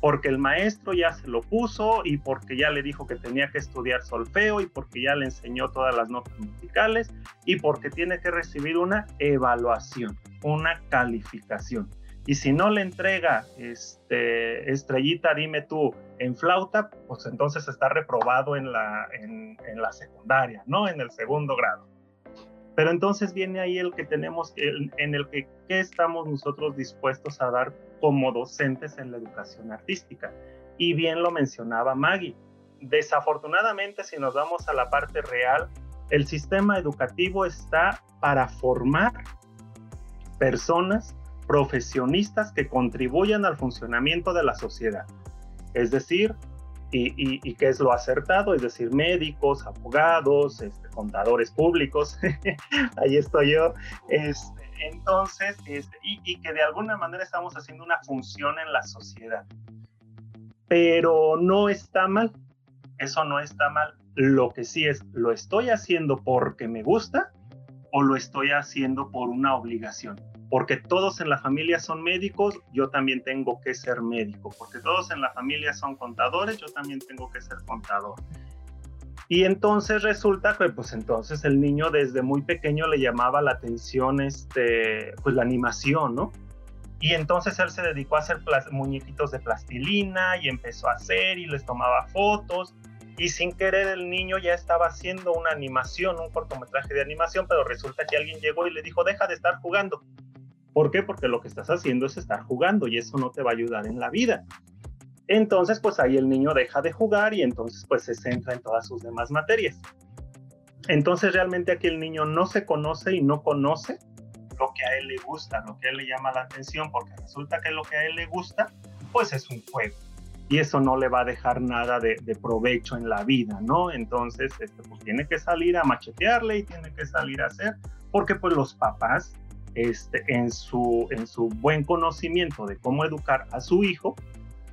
porque el maestro ya se lo puso y porque ya le dijo que tenía que estudiar solfeo y porque ya le enseñó todas las notas musicales y porque tiene que recibir una evaluación, una calificación. Y si no le entrega este, estrellita, dime tú, en flauta, pues entonces está reprobado en la, en, la secundaria, ¿no? En el segundo grado. Pero entonces viene ahí el que tenemos, en el que ¿qué estamos nosotros dispuestos a dar como docentes en la educación artística. Y bien lo mencionaba Maggie. Desafortunadamente, si nos vamos a la parte real, el sistema educativo está para formar personas profesionistas que contribuyan al funcionamiento de la sociedad. Es decir, y, y, qué es lo acertado, es decir, médicos, abogados, este, contadores públicos, *laughs* ahí estoy yo. Este, entonces, este, y, y que de alguna manera estamos haciendo una función en la sociedad. Pero no está mal, eso no está mal. Lo que sí es, ¿lo estoy haciendo porque me gusta o lo estoy haciendo por una obligación? Porque todos en la familia son médicos, yo también tengo que ser médico, porque todos en la familia son contadores, yo también tengo que ser contador. Y entonces resulta que pues entonces el niño desde muy pequeño le llamaba la atención este pues la animación, ¿no? Y entonces él se dedicó a hacer muñequitos de plastilina y empezó a hacer y les tomaba fotos y sin querer el niño ya estaba haciendo una animación, un cortometraje de animación, pero resulta que alguien llegó y le dijo, deja de estar jugando, ¿Por qué? Porque lo que estás haciendo es estar jugando y eso no te va a ayudar en la vida. Entonces, pues ahí el niño deja de jugar y entonces pues se centra en todas sus demás materias. Entonces realmente aquí el niño no se conoce y no conoce lo que a él le gusta, lo que a él le llama la atención, porque resulta que lo que a él le gusta, pues es un juego. Y eso no le va a dejar nada de, provecho en la vida, ¿no? Entonces, este, pues tiene que salir a machetearle y tiene que salir a hacer, porque pues los papás este, en, su, en su buen conocimiento de cómo educar a su hijo,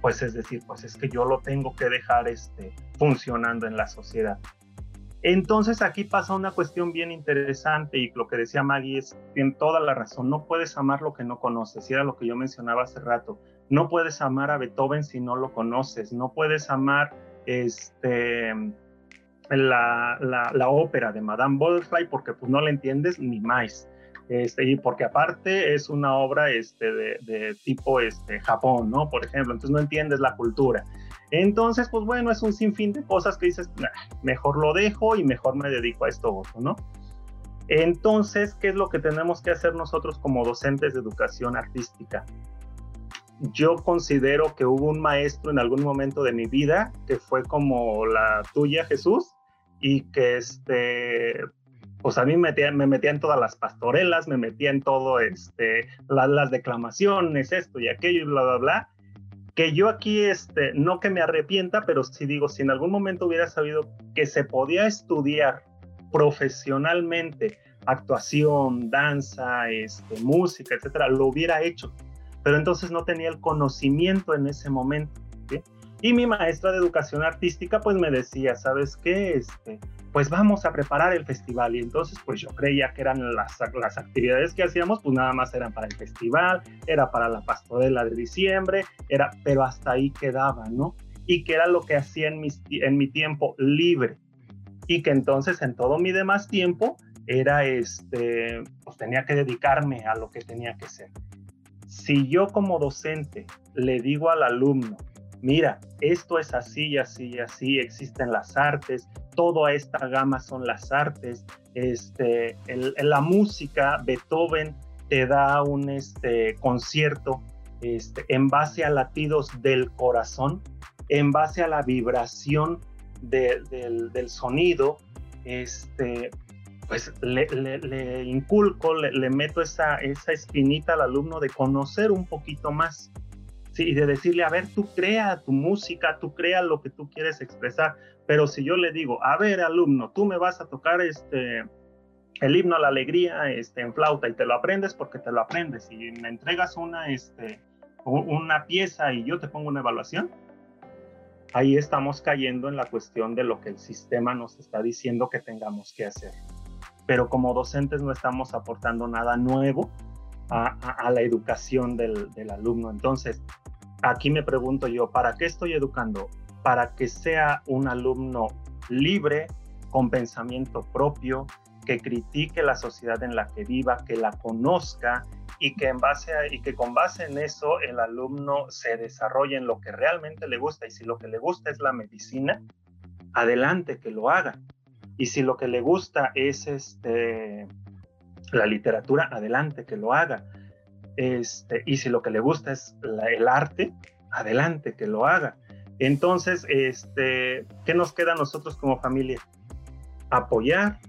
pues es decir, pues es que yo lo tengo que dejar este, funcionando en la sociedad. Entonces aquí pasa una cuestión bien interesante y lo que decía Maggie es, tiene toda la razón, no puedes amar lo que no conoces, y era lo que yo mencionaba hace rato, No puedes amar a Beethoven si no lo conoces, no puedes amar este, la, la, ópera de Madame Butterfly porque pues no la entiendes ni más. Este, y porque aparte es una obra este, de, tipo este, Japón, ¿no? Por ejemplo, entonces no entiendes la cultura. Entonces, pues bueno, es un sinfín de cosas que dices, mejor lo dejo y mejor me dedico a esto otro, ¿no? Entonces, ¿qué es lo que tenemos que hacer nosotros como docentes de educación artística? Yo considero que hubo un maestro en algún momento de mi vida que fue como la tuya, Jesús, y que este, pues a mí me metía, me metía en todas las pastorelas, me metía en todo, este, las declamaciones, esto y aquello y bla, bla, bla. Que yo aquí, este, no que me arrepienta, pero sí digo, si en algún momento hubiera sabido que se podía estudiar profesionalmente actuación, danza, este, música, etcétera, lo hubiera hecho. Pero entonces no tenía el conocimiento en ese momento. Y mi maestra de educación artística pues me decía, ¿sabes qué? Este, pues vamos a preparar el festival. Y entonces pues yo creía que eran las, las actividades que hacíamos, pues nada más eran para el festival, era para la pastorela de diciembre, era, pero hasta ahí quedaba, ¿no? Y que era lo que hacía en, en mi tiempo libre. Y que entonces en todo mi demás tiempo era este, pues tenía que dedicarme a lo que tenía que ser. Si yo como docente le digo al alumno, mira, esto es así así así, existen las artes, toda esta gama son las artes, este, la música, Beethoven te da un este, concierto este, en base a latidos del corazón, en base a la vibración del, del, sonido, este, pues le, inculco, le, meto esa, esa espinita al alumno de conocer un poquito más y de decirle, a ver, tú crea tu música, tú crea lo que tú quieres expresar, pero si yo le digo, a ver, alumno, tú me vas a tocar este, el himno a la alegría este, en flauta y te lo aprendes porque te lo aprendes y me entregas una, este, una pieza y yo te pongo una evaluación, ahí estamos cayendo en la cuestión de lo que el sistema nos está diciendo que tengamos que hacer. Pero como docentes no estamos aportando nada nuevo a, la educación del, alumno. Entonces, aquí me pregunto yo, ¿para qué estoy educando? Para que sea un alumno libre, con pensamiento propio, que critique la sociedad en la que viva, que la conozca y que, en base y que con base en eso el alumno se desarrolle en lo que realmente le gusta. Y si lo que le gusta es la medicina, adelante que lo haga. Y si lo que le gusta es este, la literatura, adelante que lo haga. Este, y si lo que le gusta es el arte, adelante, que lo haga. Entonces, este, ¿qué nos queda a nosotros como familia? Apoyar,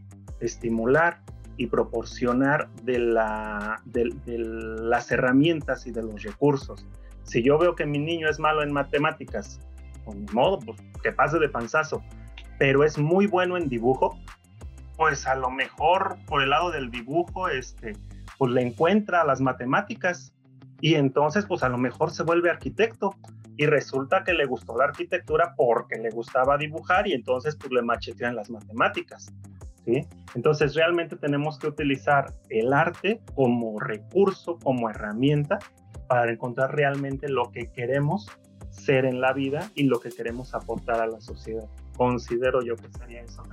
estimular y proporcionar de, la, de, las herramientas y de los recursos. Si yo veo que mi niño es malo en matemáticas, con pues modo, pues, que pase de panzazo, pero es muy bueno en dibujo, pues a lo mejor por el lado del dibujo, este, pues le encuentra las matemáticas y entonces pues a lo mejor se vuelve arquitecto y resulta que le gustó la arquitectura porque le gustaba dibujar y entonces pues le machetean las matemáticas. ¿sí? Entonces realmente tenemos que utilizar el arte como recurso, como herramienta para encontrar realmente lo que queremos ser en la vida y lo que queremos aportar a la sociedad. Considero yo que sería eso.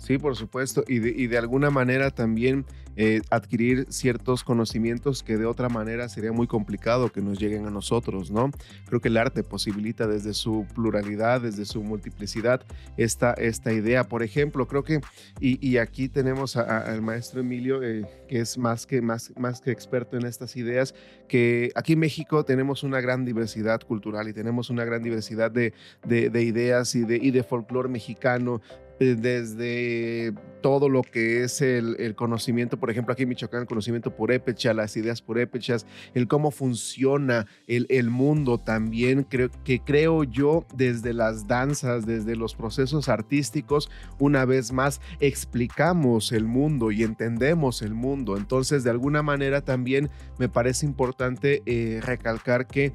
Sí, por supuesto, y de, alguna manera también eh, adquirir ciertos conocimientos que de otra manera sería muy complicado que nos lleguen a nosotros, ¿no? Creo que el arte posibilita desde su pluralidad, desde su multiplicidad, esta, esta idea. Por ejemplo, creo que, y, aquí tenemos al maestro Emilio, eh, que es más que, más, más que experto en estas ideas, que aquí en México tenemos una gran diversidad cultural y tenemos una gran diversidad de, de, ideas y de, y de folclore mexicano, desde todo lo que es el, conocimiento, por ejemplo, aquí en Michoacán, el conocimiento purépecha, las ideas purépechas, el cómo funciona el, el mundo también, creo, que creo yo desde las danzas, desde los procesos artísticos, una vez más explicamos el mundo y entendemos el mundo. Entonces, de alguna manera también me parece importante eh, recalcar que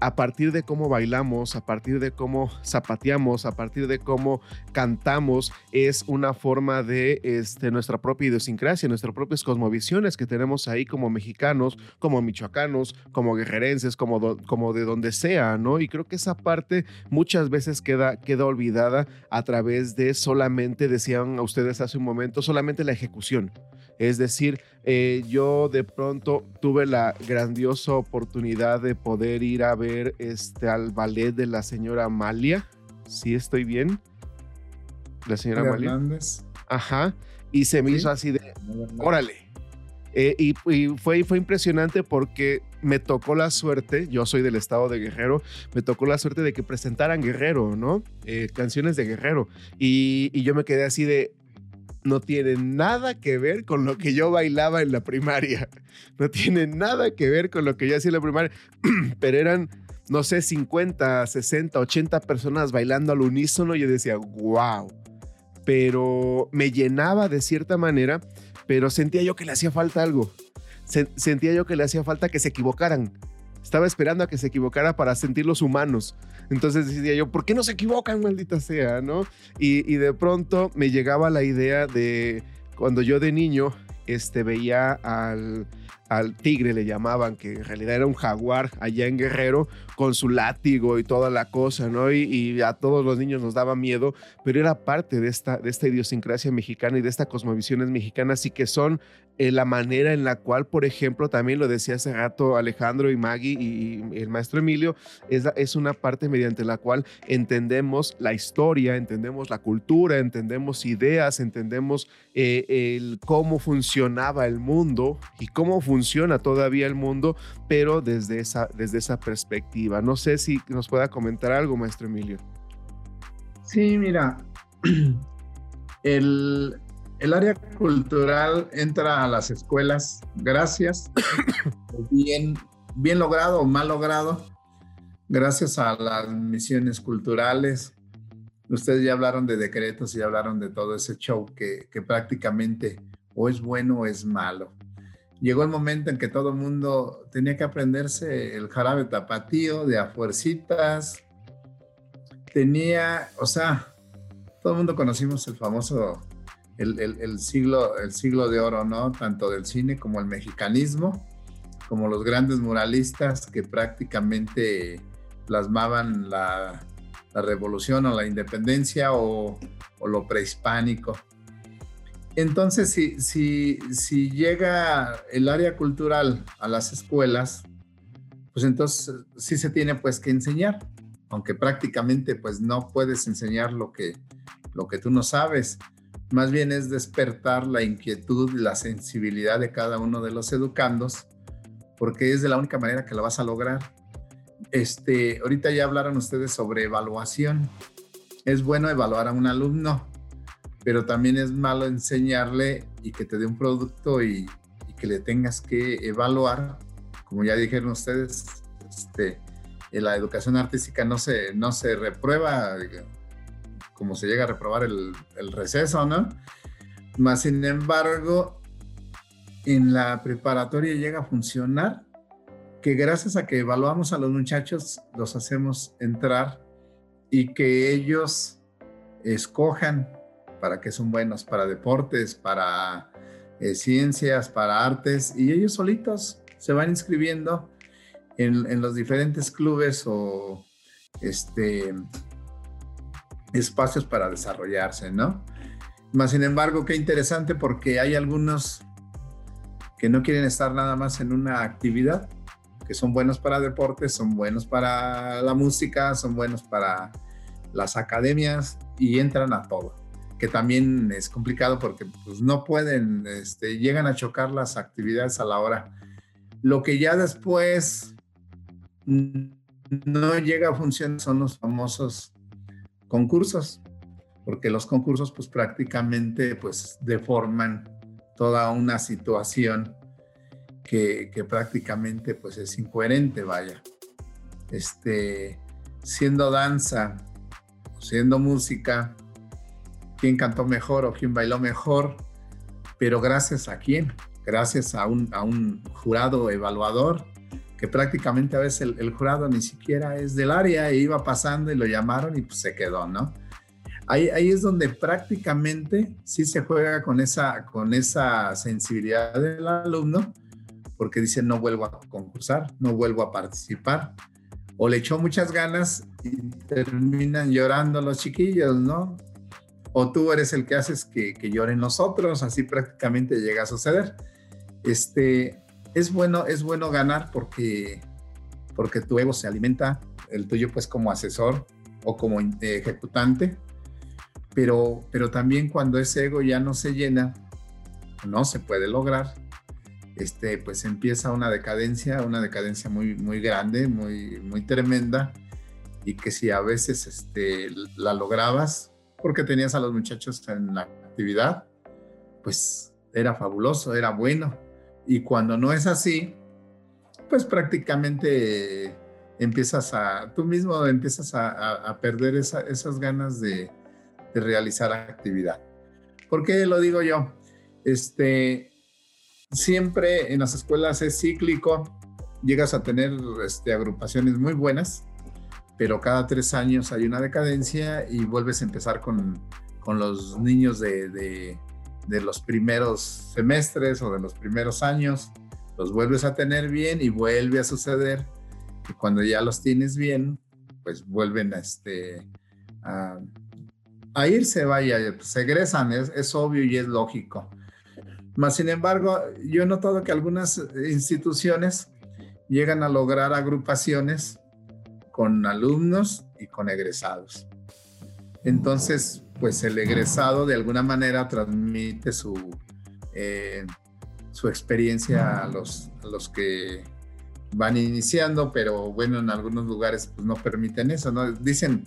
a partir de cómo bailamos, a partir de cómo zapateamos, a partir de cómo cantamos, es una forma de este, nuestra propia idiosincrasia, nuestras propias cosmovisiones que tenemos ahí como mexicanos, como michoacanos, como guerrerenses, como, de donde sea, ¿no? Y creo que esa parte muchas veces queda, queda olvidada a través de solamente, decían a ustedes hace un momento, solamente la ejecución. Es decir, eh, yo de pronto tuve la grandiosa oportunidad de poder ir a ver este, al ballet de la señora Amalia. ¿Sí estoy bien? La señora Amalia. Ajá. Y se me hizo así de, órale. Eh, y, fue, fue impresionante porque me tocó la suerte, yo soy del estado de Guerrero, me tocó la suerte de que presentaran Guerrero, ¿no? Eh, canciones de Guerrero. Y, y yo me quedé así de, no tiene nada que ver con lo que yo bailaba en la primaria. No tiene nada que ver con lo que yo hacía en la primaria. *clears throat* Pero eran, no sé, 50, 60, 80 personas bailando al unísono. Yo decía, wow. Pero me llenaba de cierta manera, pero sentía yo que le hacía falta algo. sentía yo que le hacía falta que se equivocaran. Estaba esperando a que se equivocara para sentirlos humanos. Entonces decía yo, ¿por qué no se equivocan, maldita sea? ¿no? Y, y de pronto me llegaba la idea de cuando yo de niño este, veía al, al tigre le llamaban, que en realidad era un jaguar allá en Guerrero, con su látigo y toda la cosa, ¿no? Y, a todos los niños nos daba miedo, pero era parte de esta, de esta idiosincrasia mexicana y de esta cosmovisiones mexicanas, y que son eh, la manera en la cual, por ejemplo, también lo decía hace rato Alejandro y Maggie y, el maestro Emilio, es, es una parte mediante la cual entendemos la historia, entendemos la cultura, entendemos ideas, entendemos eh, el cómo funcionaba el mundo y cómo funciona todavía el mundo, pero desde esa, desde esa perspectiva. No sé si nos pueda comentar algo, maestro Emilio. Sí, mira, *clears throat* el, el área cultural entra a las escuelas gracias, *coughs* bien, bien logrado o mal logrado, gracias a las misiones culturales. Ustedes ya hablaron de decretos y hablaron de todo ese show que, que prácticamente o es bueno o es malo llegó el momento en que todo el mundo tenía que aprenderse el jarabe tapatío de afuercitas. Tenía, o sea, todo el mundo conocimos el famoso, el, siglo, el siglo de oro, ¿no? Tanto del cine como el mexicanismo, como los grandes muralistas que prácticamente plasmaban la, revolución o la independencia o, o lo prehispánico. Entonces, si, si, si llega el área cultural a las escuelas, pues entonces sí se tiene pues que enseñar, aunque prácticamente pues no puedes enseñar lo que, lo que tú no sabes. Más bien es despertar la inquietud la sensibilidad de cada uno de los educandos, porque es de la única manera que lo vas a lograr. Este, ahorita ya hablaron ustedes sobre evaluación. Es bueno evaluar a un alumno, pero también es malo enseñarle y que te dé un producto y, que le tengas que evaluar. Como ya dijeron ustedes, este, la educación artística no se, no se reprueba como se llega a reprobar el, receso, ¿no? Más sin embargo, en la preparatoria llega a funcionar que gracias a que evaluamos a los muchachos, los hacemos entrar y que ellos escojan para qué son buenos, para deportes, para eh, ciencias, para artes, y ellos solitos se van inscribiendo en, los diferentes clubes o este, espacios para desarrollarse, ¿no? Más sin embargo, qué interesante porque hay algunos que no quieren estar nada más en una actividad, que son buenos para deportes, son buenos para la música, son buenos para las academias y entran a todo que también es complicado porque pues, no pueden, este, llegan a chocar las actividades a la hora. Lo que ya después no llega a funcionar son los famosos concursos, porque los concursos pues prácticamente pues deforman toda una situación que, que prácticamente pues es incoherente, vaya. Este, siendo danza, siendo música, quién cantó mejor o quién bailó mejor, pero gracias a quién, gracias a un, a un jurado evaluador que prácticamente a veces el, jurado ni siquiera es del área e iba pasando y lo llamaron y pues se quedó, ¿no? Ahí, ahí es donde prácticamente sí se juega con esa, con esa sensibilidad del alumno, porque dice no vuelvo a concursar, no vuelvo a participar. O le echó muchas ganas y terminan llorando los chiquillos, ¿no? O tú eres el que haces que, que lloren los otros, así prácticamente llega a suceder. Este, es bueno, es bueno ganar porque, porque tu ego se alimenta, el tuyo pues como asesor o como ejecutante, pero, pero también cuando ese ego ya no se llena, no se puede lograr, este, pues empieza una decadencia, una decadencia muy, muy grande, muy, muy tremenda, y que si a veces este, la lograbas porque tenías a los muchachos en la actividad, pues era fabuloso, era bueno, y cuando no es así, pues prácticamente empiezas a, tú mismo empiezas a, perder esas ganas de, realizar actividad. ¿Por qué lo digo yo? Este, siempre en las escuelas es cíclico, llegas a tener este, agrupaciones muy buenas, pero cada tres años hay una decadencia y vuelves a empezar con, los niños de los primeros semestres o de los primeros años, los vuelves a tener bien y vuelve a suceder que cuando ya los tienes bien, pues vuelven a, este, a, irse, vaya, se egresan, es, obvio y es lógico. Mas, sin embargo, yo he notado que algunas instituciones llegan a lograr agrupaciones con alumnos y con egresados. Entonces, pues el egresado de alguna manera transmite su, eh, su experiencia a los, los que van iniciando, pero bueno, en algunos lugares pues no permiten eso, ¿no? Dicen,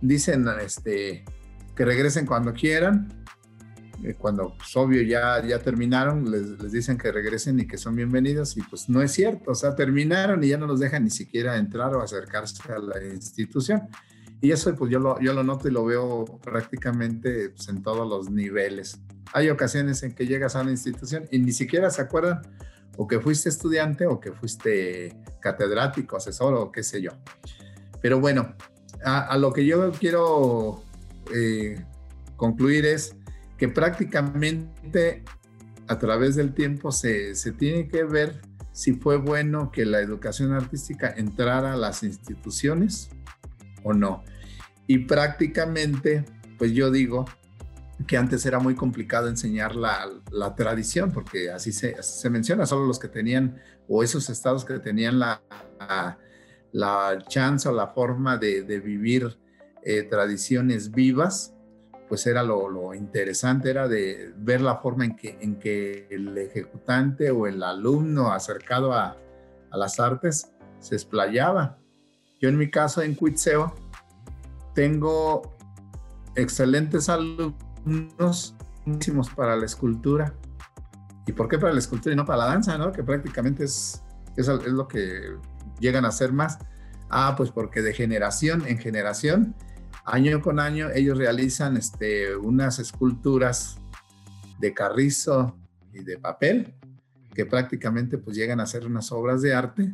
dicen este, que regresen cuando quieran, eh, cuando pues, obvio ya, ya terminaron, les, les, dicen que regresen y que son bienvenidos y pues no es cierto, o sea, terminaron y ya no los dejan ni siquiera entrar o acercarse a la institución. Y eso pues yo lo, yo lo noto y lo veo prácticamente pues, en todos los niveles. Hay ocasiones en que llegas a una institución y ni siquiera se acuerdan o que fuiste estudiante o que fuiste catedrático, asesor o qué sé yo. Pero bueno, a, lo que yo quiero eh, concluir es que prácticamente a través del tiempo se, se tiene que ver si fue bueno que la educación artística entrara a las instituciones o no. Y prácticamente, pues yo digo que antes era muy complicado enseñar la, tradición, porque así se, se, menciona, solo los que tenían, o esos estados que tenían la, la, chance o la forma de, vivir eh, tradiciones vivas, pues era lo, interesante, era de ver la forma en que, en que el ejecutante o el alumno acercado a, a las artes se explayaba. Yo en mi caso en Cuitseo tengo excelentes alumnos para la escultura. ¿Y por qué para la escultura y no para la danza, no? Que prácticamente es, es, es lo que llegan a ser más. Ah, pues porque de generación en generación, año con año, ellos realizan este, unas esculturas de carrizo y de papel que prácticamente pues llegan a ser unas obras de arte,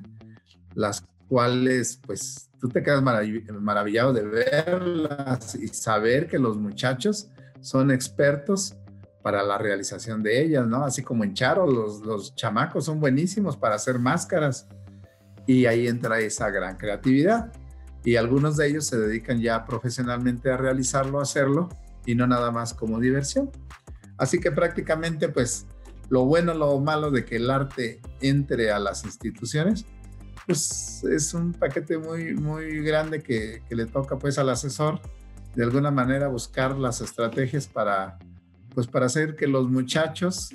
las cuales pues tú te quedas maravillado de verlas y saber que los muchachos son expertos para la realización de ellas, ¿no? Así como en Charo, los, los chamacos son buenísimos para hacer máscaras y ahí entra esa gran creatividad. Y algunos de ellos se dedican ya profesionalmente a realizarlo, a hacerlo y no nada más como diversión. Así que prácticamente pues lo bueno, lo malo de que el arte entre a las instituciones pues es un paquete muy, muy grande que, le toca pues al asesor de alguna manera buscar las estrategias para, pues para hacer que los muchachos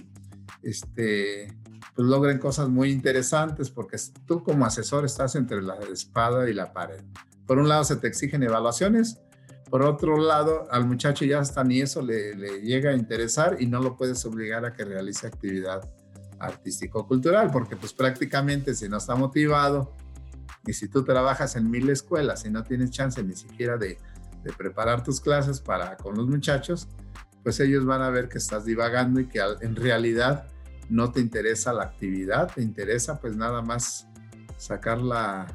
este, pues logren cosas muy interesantes porque tú como asesor estás entre la espada y la pared. Por un lado se te exigen evaluaciones, por otro lado al muchacho ya hasta ni eso le, le llega a interesar y no lo puedes obligar a que realice actividad artístico-cultural, porque pues prácticamente si no está motivado y si tú trabajas en mil escuelas y no tienes chance ni siquiera de, preparar tus clases para con los muchachos, pues ellos van a ver que estás divagando y que en realidad no te interesa la actividad, te interesa pues nada más sacarla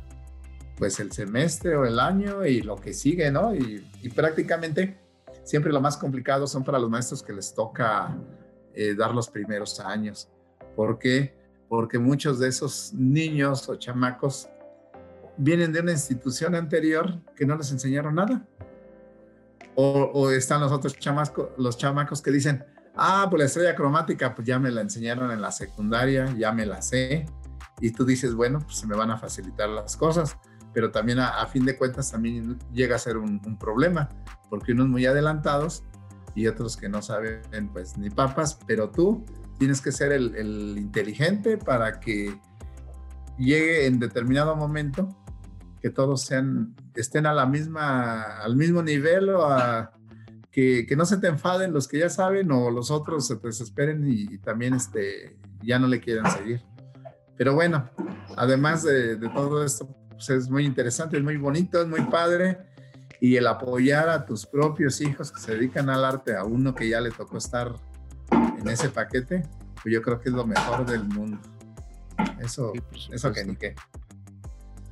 pues el semestre o el año y lo que sigue, ¿no? Y, prácticamente siempre lo más complicado son para los maestros que les toca eh, dar los primeros años. ¿Por qué? Porque muchos de esos niños o chamacos vienen de una institución anterior que no les enseñaron nada. O, están los otros chamacos, los chamacos que dicen, ah, pues la estrella cromática, pues ya me la enseñaron en la secundaria, ya me la sé. Y tú dices, bueno, pues se me van a facilitar las cosas. Pero también a, fin de cuentas también llega a ser un, problema, porque unos muy adelantados y otros que no saben pues ni papas, pero tú tienes que ser el, el inteligente para que llegue en determinado momento que todos sean, estén a la misma, al mismo nivel o a, que, que, no se te enfaden los que ya saben o los otros se desesperen y, también este, ya no le quieran seguir. Pero bueno, además de, de todo esto, pues es muy interesante, es muy bonito, es muy padre. Y el apoyar a tus propios hijos que se dedican al arte, a uno que ya le tocó estar en ese paquete, pues yo creo que es lo mejor del mundo. Eso, eso que ni qué.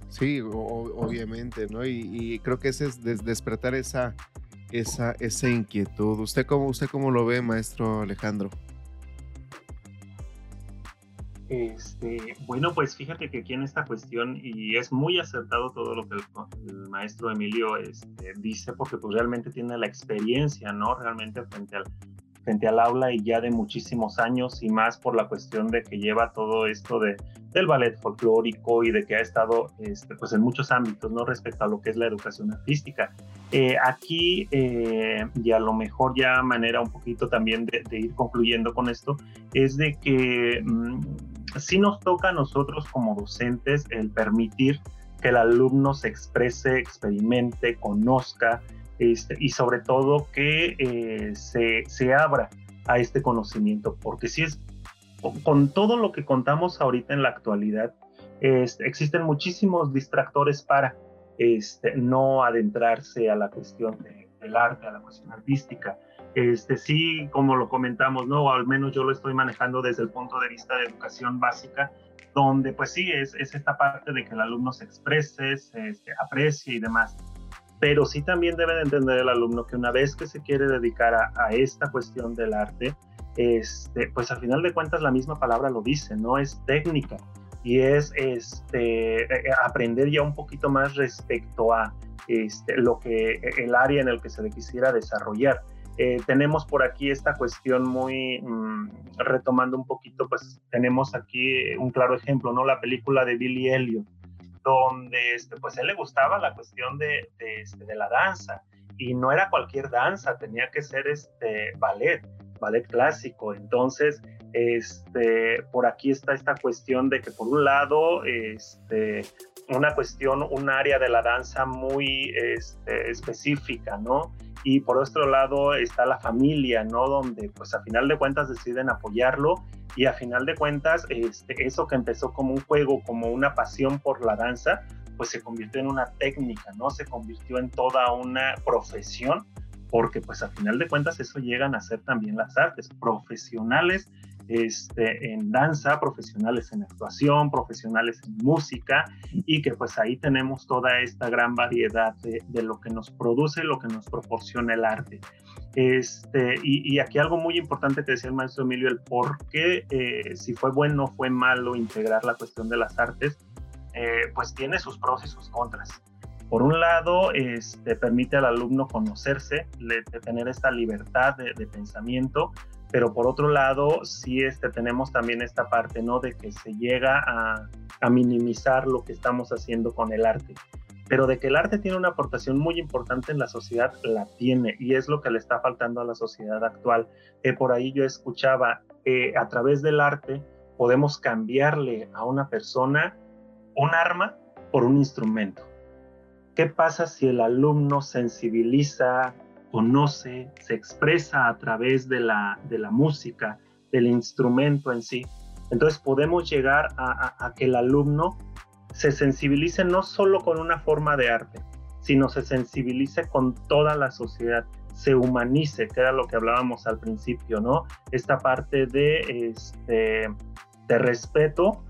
Sí, obviamente, ¿no? Y, creo que ese es despertar esa, esa, esa inquietud. ¿Usted cómo, ¿Usted cómo lo ve, maestro Alejandro? Este, bueno, pues fíjate que aquí en esta cuestión, y es muy acertado todo lo que el, maestro Emilio este, dice, porque pues realmente tiene la experiencia, ¿no? Realmente frente al, frente al aula y ya de muchísimos años y más por la cuestión de que lleva todo esto de, del ballet folclórico y de que ha estado este, pues en muchos ámbitos no respecto a lo que es la educación artística. Eh, aquí, eh, y a lo mejor ya manera un poquito también de, ir concluyendo con esto, es de que mm, sí nos toca a nosotros como docentes el permitir que el alumno se exprese, experimente, conozca, este, y sobre todo que eh, se, se, abra a este conocimiento, porque si es con todo lo que contamos ahorita en la actualidad, existen muchísimos distractores para este, no adentrarse a la cuestión del arte, a la cuestión artística. Este, sí, como lo comentamos, ¿no? O al menos yo lo estoy manejando desde el punto de vista de educación básica, donde pues sí, es, es esta parte de que el alumno se exprese, se este, aprecie y demás pero sí también debe de entender el alumno que una vez que se quiere dedicar a, esta cuestión del arte, este, pues al final de cuentas la misma palabra lo dice, no es técnica y es este, eh, eh, aprender ya un poquito más respecto a este, lo que eh, el área en el que se le quisiera desarrollar. tenemos por aquí esta cuestión muy, mm, retomando un poquito, pues tenemos aquí un claro ejemplo, ¿no? La película de Billy Elliot, donde este, pues él le gustaba la cuestión de, este, de, la danza y no era cualquier danza, tenía que ser este ballet, ballet clásico. Entonces, este, por aquí está esta cuestión de que por un lado, este, una cuestión, un área de la danza muy este, específica, ¿no? Y por otro lado está la familia, ¿no? Donde pues a final de cuentas deciden apoyarlo y a final de cuentas este, eso que empezó como un juego, como una pasión por la danza, pues se convirtió en una técnica, ¿no? Se convirtió en toda una profesión, porque pues a final de cuentas eso llegan a ser también las artes, profesionales este, en danza, profesionales en actuación, profesionales en música, y que pues ahí tenemos toda esta gran variedad de, de lo que nos produce, lo que nos proporciona el arte. Este, y, aquí algo muy importante que decía el maestro Emilio, el por qué, eh, si fue bueno o fue malo integrar la cuestión de las artes, eh, pues tiene sus pros y sus contras. Por un lado, este, permite al alumno conocerse, de tener esta libertad de, pensamiento, pero por otro lado, sí este, tenemos también esta parte, ¿no? De que se llega a, minimizar lo que estamos haciendo con el arte pero de que el arte tiene una aportación muy importante en la sociedad, la tiene, y es lo que le está faltando a la sociedad actual. Eh, por ahí yo escuchaba, eh, a través del arte podemos cambiarle a una persona un arma por un instrumento. ¿Qué pasa si el alumno sensibiliza, conoce, se expresa a través de la, de la música, del instrumento en sí? Entonces podemos llegar a que el alumno se sensibilice no solo con una forma de arte, sino se sensibilice con toda la sociedad, se humanice, que era lo que hablábamos al principio, ¿no? Esta parte de, este, de respeto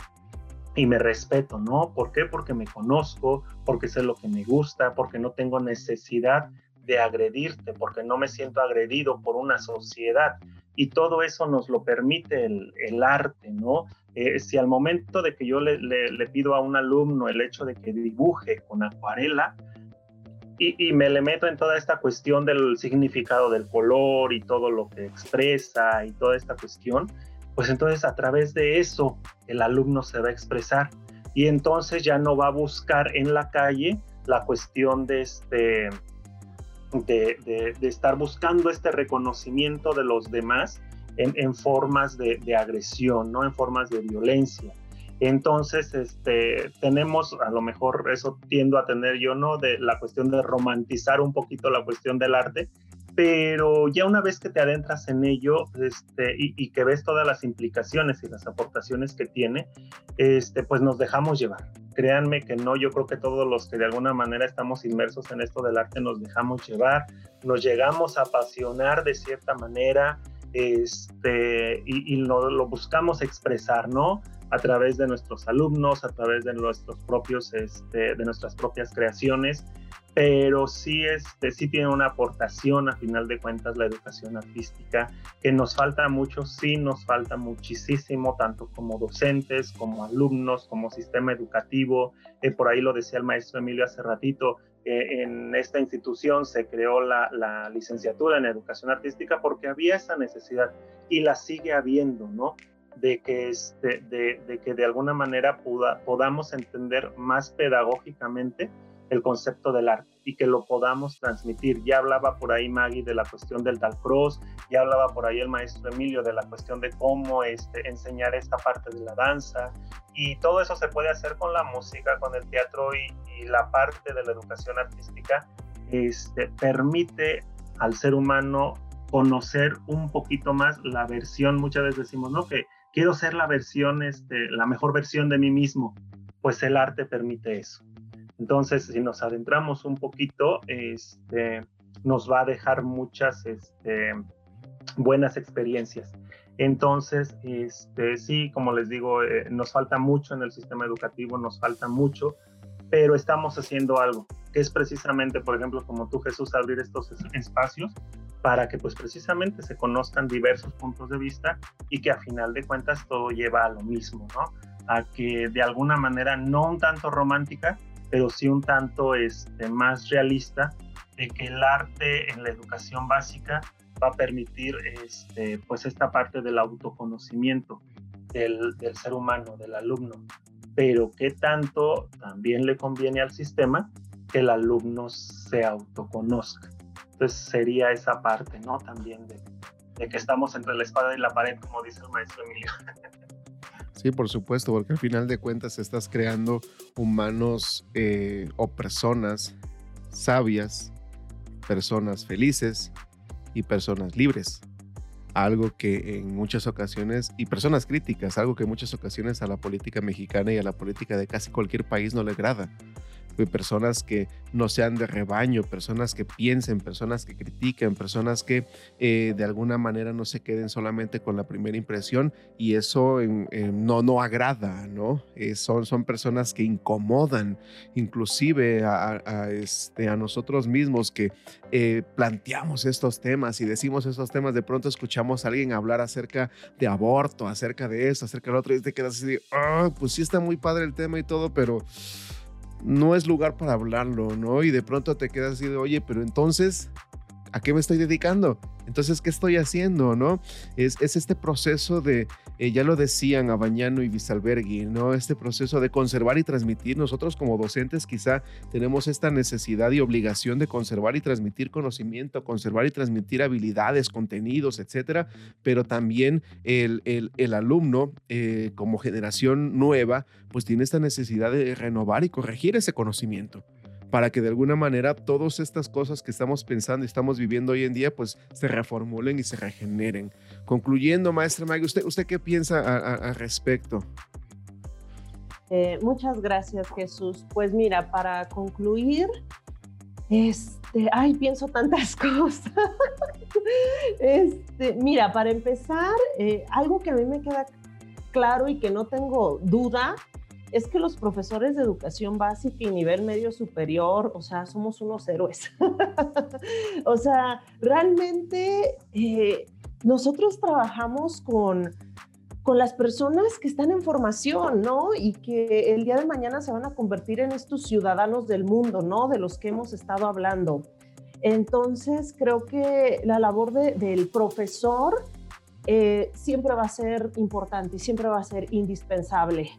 y me respeto, ¿no? ¿Por qué? Porque me conozco, porque sé lo que me gusta, porque no tengo necesidad de agredirte, porque no me siento agredido por una sociedad. Y todo eso nos lo permite el, arte, ¿no? Eh, si al momento de que yo le, le, pido a un alumno el hecho de que dibuje con acuarela, y, me le meto en toda esta cuestión del significado del color y todo lo que expresa y toda esta cuestión, pues entonces a través de eso el alumno se va a expresar y entonces ya no va a buscar en la calle la cuestión de este de, estar buscando este reconocimiento de los demás en, formas de, de, agresión, ¿no? En formas de violencia. Entonces, este, tenemos, a lo mejor eso tiendo a tener yo, ¿no? De la cuestión de romantizar un poquito la cuestión del arte, pero ya una vez que te adentras en ello este, y, que ves todas las implicaciones y las aportaciones que tiene, este, pues nos dejamos llevar. Créanme que no, yo creo que todos los que de alguna manera estamos inmersos en esto del arte nos dejamos llevar, nos llegamos a apasionar de cierta manera este, y, lo, lo buscamos expresar, ¿no? a través de nuestros alumnos, a través de nuestros propios, este, de nuestras propias creaciones, pero sí, este, sí tiene una aportación a final de cuentas la educación artística, que nos falta mucho, sí nos falta muchísimo, tanto como docentes, como alumnos, como sistema educativo, eh, por ahí lo decía el maestro Emilio hace ratito, eh, en esta institución se creó la, licenciatura en educación artística porque había esa necesidad y la sigue habiendo, ¿no? de que, este, de, que de alguna manera podamos entender más pedagógicamente el concepto del arte y que lo podamos transmitir. Ya hablaba por ahí Maggie de la cuestión del Dalcross, ya hablaba por ahí el maestro Emilio de la cuestión de cómo este, enseñar esta parte de la danza y todo eso se puede hacer con la música, con el teatro y, la parte de la educación artística este, permite al ser humano conocer un poquito más la versión, muchas veces decimos, ¿no? Que quiero ser la versión, este, la mejor versión de mí mismo, pues el arte permite eso. Entonces, si nos adentramos un poquito, este, nos va a dejar muchas este, buenas experiencias. Entonces, este, sí, como les digo, eh, nos falta mucho en el sistema educativo, nos falta mucho, pero estamos haciendo algo, que es precisamente, por ejemplo, como tú Jesús, abrir estos espacios para que pues precisamente se conozcan diversos puntos de vista y que a final de cuentas todo lleva a lo mismo, ¿no? A que de alguna manera no un tanto romántica, pero sí un tanto este, más realista de que el arte en la educación básica va a permitir este, pues esta parte del autoconocimiento del, ser humano, del alumno, pero que tanto también le conviene al sistema que el alumno se autoconozca entonces sería esa parte, ¿no? También de, que estamos entre la espada y la pared, como dice el maestro Emilio. *laughs* Sí, por supuesto, porque al final de cuentas estás creando humanos eh, o personas sabias, personas felices y personas libres. Algo que en muchas ocasiones, y personas críticas, algo que en muchas ocasiones a la política mexicana y a la política de casi cualquier país no le agrada personas que no sean de rebaño, personas que piensen, personas que critiquen, personas que eh, de alguna manera no se queden solamente con la primera impresión y eso no, no agrada, ¿no? Eh, son, son personas que incomodan inclusive a, este, a nosotros mismos que eh, planteamos estos temas y decimos estos temas, de pronto escuchamos a alguien hablar acerca de aborto, acerca de eso, acerca del otro y te quedas así, ah, pues sí está muy padre el tema y todo, pero no es lugar para hablarlo, ¿no? Y de pronto te quedas así de, oye, pero entonces, ¿a qué me estoy dedicando? Entonces, ¿qué estoy haciendo, no? Es, este proceso de, eh, ya lo decían Abañano y Visalbergui, ¿no? Este proceso de conservar y transmitir. Nosotros como docentes quizá tenemos esta necesidad y obligación de conservar y transmitir conocimiento, conservar y transmitir habilidades, contenidos, etcétera, pero también el, el, alumno eh, como generación nueva, pues tiene esta necesidad de renovar y corregir ese conocimiento para que de alguna manera todas estas cosas que estamos pensando y estamos viviendo hoy en día, pues se reformulen y se regeneren. Concluyendo, maestra Maggie, ¿usted, usted qué piensa al respecto? Eh, muchas gracias, Jesús. Pues mira, para concluir, este, ay, pienso tantas *laughs* cosas. este, mira, para empezar, eh, algo que a mí me queda claro y que no tengo duda es que los profesores de educación básica y nivel medio superior, o sea, somos unos héroes. *laughs* o sea, realmente eh, nosotros trabajamos con, con las personas que están en formación, ¿no? Y que el día de mañana se van a convertir en estos ciudadanos del mundo, ¿no? De los que hemos estado hablando. Entonces, creo que la labor del profesor eh, siempre va a ser importante y siempre va a ser indispensable.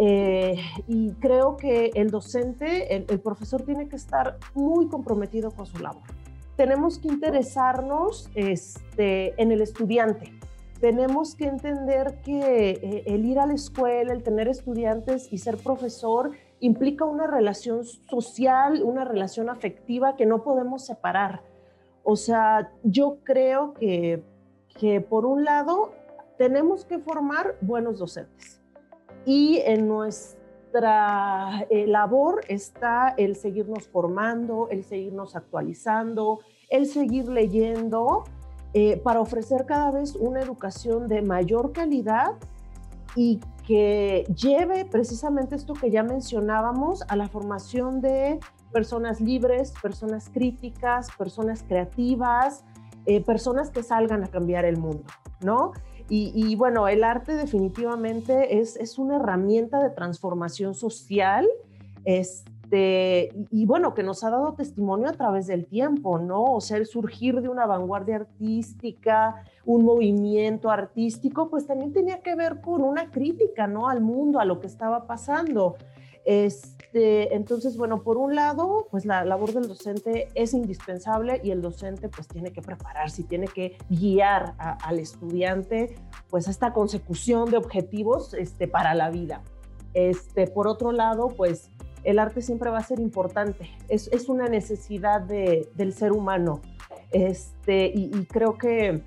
Eh, y creo que el docente, el, profesor tiene que estar muy comprometido con su labor. Tenemos que interesarnos este, en el estudiante. Tenemos que entender que eh, el ir a la escuela, el tener estudiantes y ser profesor implica una relación social, una relación afectiva que no podemos separar. O sea, yo creo que, que por un lado tenemos que formar buenos docentes y en nuestra eh, labor está el seguirnos formando, el seguirnos actualizando, el seguir leyendo eh, para ofrecer cada vez una educación de mayor calidad y que lleve precisamente esto que ya mencionábamos a la formación de personas libres, personas críticas, personas creativas, eh, personas que salgan a cambiar el mundo, ¿no? Y, bueno, el arte definitivamente es, es, una herramienta de transformación social, este, y bueno, que nos ha dado testimonio a través del tiempo, ¿no? O sea, el surgir de una vanguardia artística, un movimiento artístico, pues también tenía que ver con una crítica, ¿no? Al mundo, a lo que estaba pasando. Entonces, bueno, por un lado, pues la labor del docente es indispensable y el docente pues tiene que prepararse tiene que guiar al estudiante pues a esta consecución de objetivos este, para la vida. Este, por otro lado, pues el arte siempre va a ser importante, es, es una necesidad de, del ser humano. Este, y, y creo que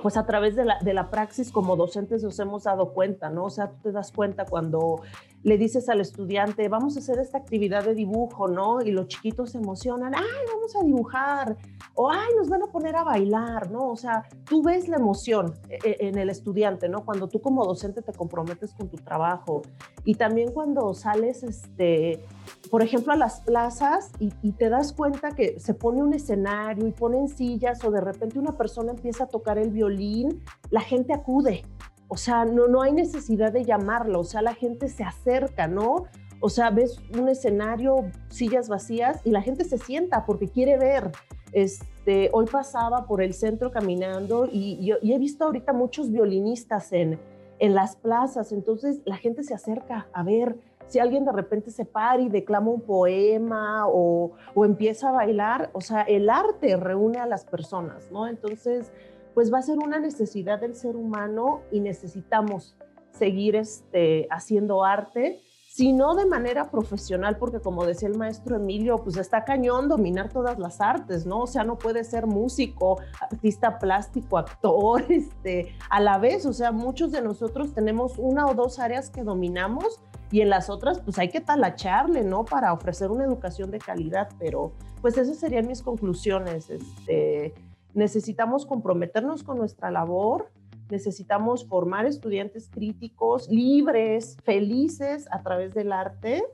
pues a través de la, de la praxis como docentes nos hemos dado cuenta, ¿no? O sea, tú te das cuenta cuando le dices al estudiante, vamos a hacer esta actividad de dibujo, ¿no? Y los chiquitos se emocionan, ay, vamos a dibujar, o ay, nos van a poner a bailar, ¿no? O sea, tú ves la emoción eh, eh, en el estudiante, ¿no? Cuando tú como docente te comprometes con tu trabajo y también cuando sales, este, por ejemplo, a las plazas y, y te das cuenta que se pone un escenario y ponen sillas o de repente una persona empieza a tocar el violín, la gente acude, o sea, no, no hay necesidad de llamarlo, o sea, la gente se acerca, ¿no? O sea, ves un escenario, sillas vacías y la gente se sienta porque quiere ver. Este, hoy pasaba por el centro caminando y, he visto ahorita muchos violinistas en, en las plazas, entonces la gente se acerca a ver si alguien de repente se para y declama un poema o, o empieza a bailar, o sea, el arte reúne a las personas, ¿no? Entonces, pues va a ser una necesidad del ser humano y necesitamos seguir este, haciendo arte, si no de manera profesional, porque como decía el maestro Emilio, pues está cañón dominar todas las artes, ¿no? O sea, no puede ser músico, artista plástico, actor, *laughs* este, a la vez, o sea, muchos de nosotros tenemos una o dos áreas que dominamos y en las otras, pues hay que talacharle, ¿no? Para ofrecer una educación de calidad, pero pues esas serían mis conclusiones, este necesitamos comprometernos con nuestra labor, necesitamos formar estudiantes críticos, libres, felices a través del arte.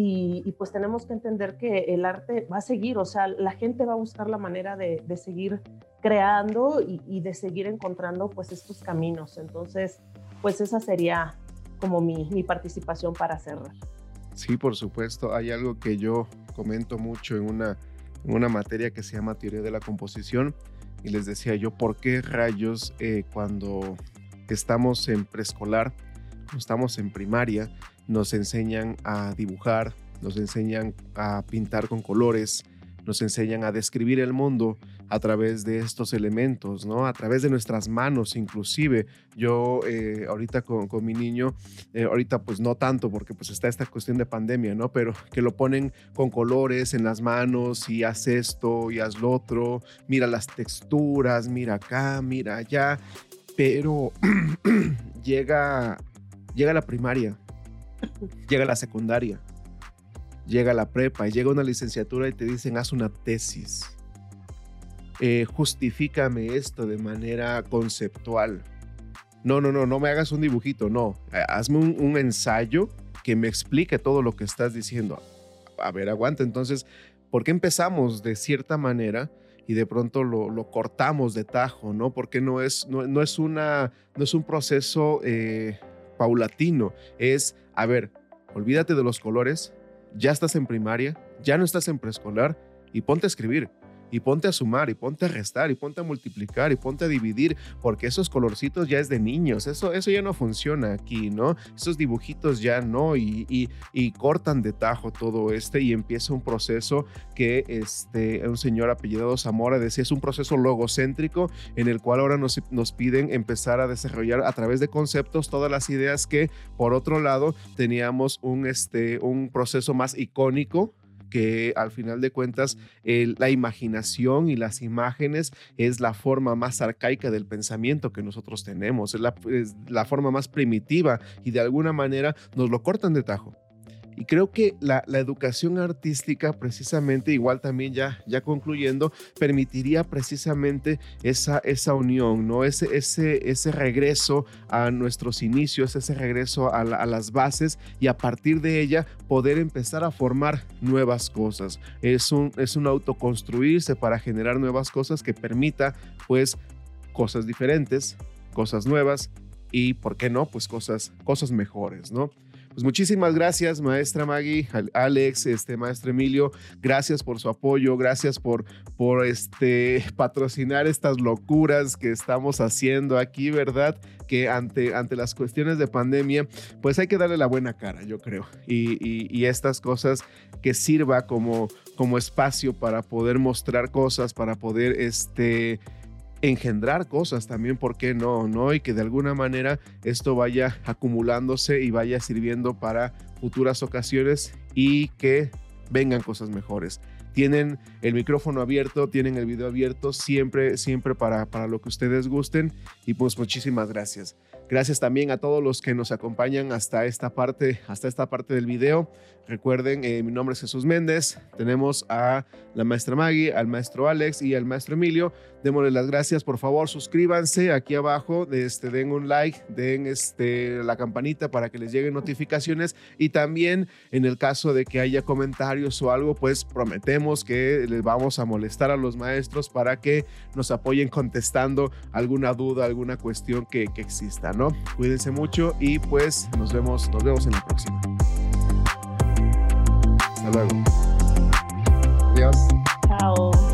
Y, pues tenemos que entender que el arte va a seguir, o sea, la gente va a buscar la manera de, seguir creando y, de seguir encontrando pues estos caminos. Entonces, pues esa sería como mi, mi participación para cerrar. Sí, por supuesto. Hay algo que yo comento mucho en una una materia que se llama teoría de la composición y les decía yo por qué rayos eh, cuando estamos en preescolar, estamos en primaria, nos enseñan a dibujar, nos enseñan a pintar con colores, nos enseñan a describir el mundo a través de estos elementos, ¿no? A través de nuestras manos, inclusive. Yo eh, ahorita con, mi niño, eh, ahorita pues no tanto porque pues está esta cuestión de pandemia, ¿no? Pero que lo ponen con colores en las manos y haz esto y haz lo otro, mira las texturas, mira acá, mira allá, pero *clears throat* llega, llega la primaria, llega la secundaria llega la prepa y llega una licenciatura y te dicen, haz una tesis. Eh, justifícame esto de manera conceptual. No, no, no, no me hagas un dibujito, no. Eh, hazme un, ensayo que me explique todo lo que estás diciendo. A ver, aguanta. Entonces, ¿por qué empezamos de cierta manera? y de pronto lo, cortamos de tajo, ¿no? Porque no es, no, es, una, no es un proceso eh, paulatino, es, a ver, olvídate de los colores, ya estás en primaria, ya no estás en preescolar y ponte a escribir y ponte a sumar y ponte a restar y ponte a multiplicar y ponte a dividir, porque esos colorcitos ya es de niños, eso, eso ya no funciona aquí, ¿no? Esos dibujitos ya no y, y, cortan de tajo todo este y empieza un proceso que este, un señor apellidado Zamora decía, es un proceso logocéntrico en el cual ahora nos, nos piden empezar a desarrollar a través de conceptos todas las ideas que por otro lado teníamos un, este, un proceso más icónico que al final de cuentas la imaginación y las imágenes es la forma más arcaica del pensamiento que nosotros tenemos, es la, es la forma más primitiva y de alguna manera nos lo cortan de tajo. Y creo que la, educación artística, precisamente, igual también ya, ya concluyendo, permitiría precisamente esa, esa unión, ¿no? Ese, ese, ese regreso a nuestros inicios, ese regreso a, las bases y a partir de ella poder empezar a formar nuevas cosas. Es un, es un autoconstruirse para generar nuevas cosas que permita, pues, cosas diferentes, cosas nuevas y, ¿por qué no? Pues cosas, cosas mejores, ¿no? Pues muchísimas gracias, maestra Maggie, Alex, este maestro Emilio, gracias por su apoyo, gracias por, por este, patrocinar estas locuras que estamos haciendo aquí, ¿verdad? Que ante, ante las cuestiones de pandemia, pues hay que darle la buena cara, yo creo. Y, y, estas cosas que sirva como, como espacio para poder mostrar cosas, para poder este, engendrar cosas también, ¿por qué no? ¿no? Y que de alguna manera esto vaya acumulándose y vaya sirviendo para futuras ocasiones y que vengan cosas mejores. Tienen el micrófono abierto, tienen el video abierto, siempre, siempre para, para lo que ustedes gusten. Y pues muchísimas gracias. Gracias también a todos los que nos acompañan hasta esta parte, hasta esta parte del video. Recuerden, eh, mi nombre es Jesús Méndez. Tenemos a la maestra Maggie, al maestro Alex y al maestro Emilio. Démosle las gracias, por favor, suscríbanse aquí abajo, este, den un like, den este, la campanita para que les lleguen notificaciones y también en el caso de que haya comentarios o algo, pues prometemos que les vamos a molestar a los maestros para que nos apoyen contestando alguna duda, alguna cuestión que, que exista. Cuídense mucho y pues nos vemos, nos vemos en la próxima. Hasta. Adiós. Chao.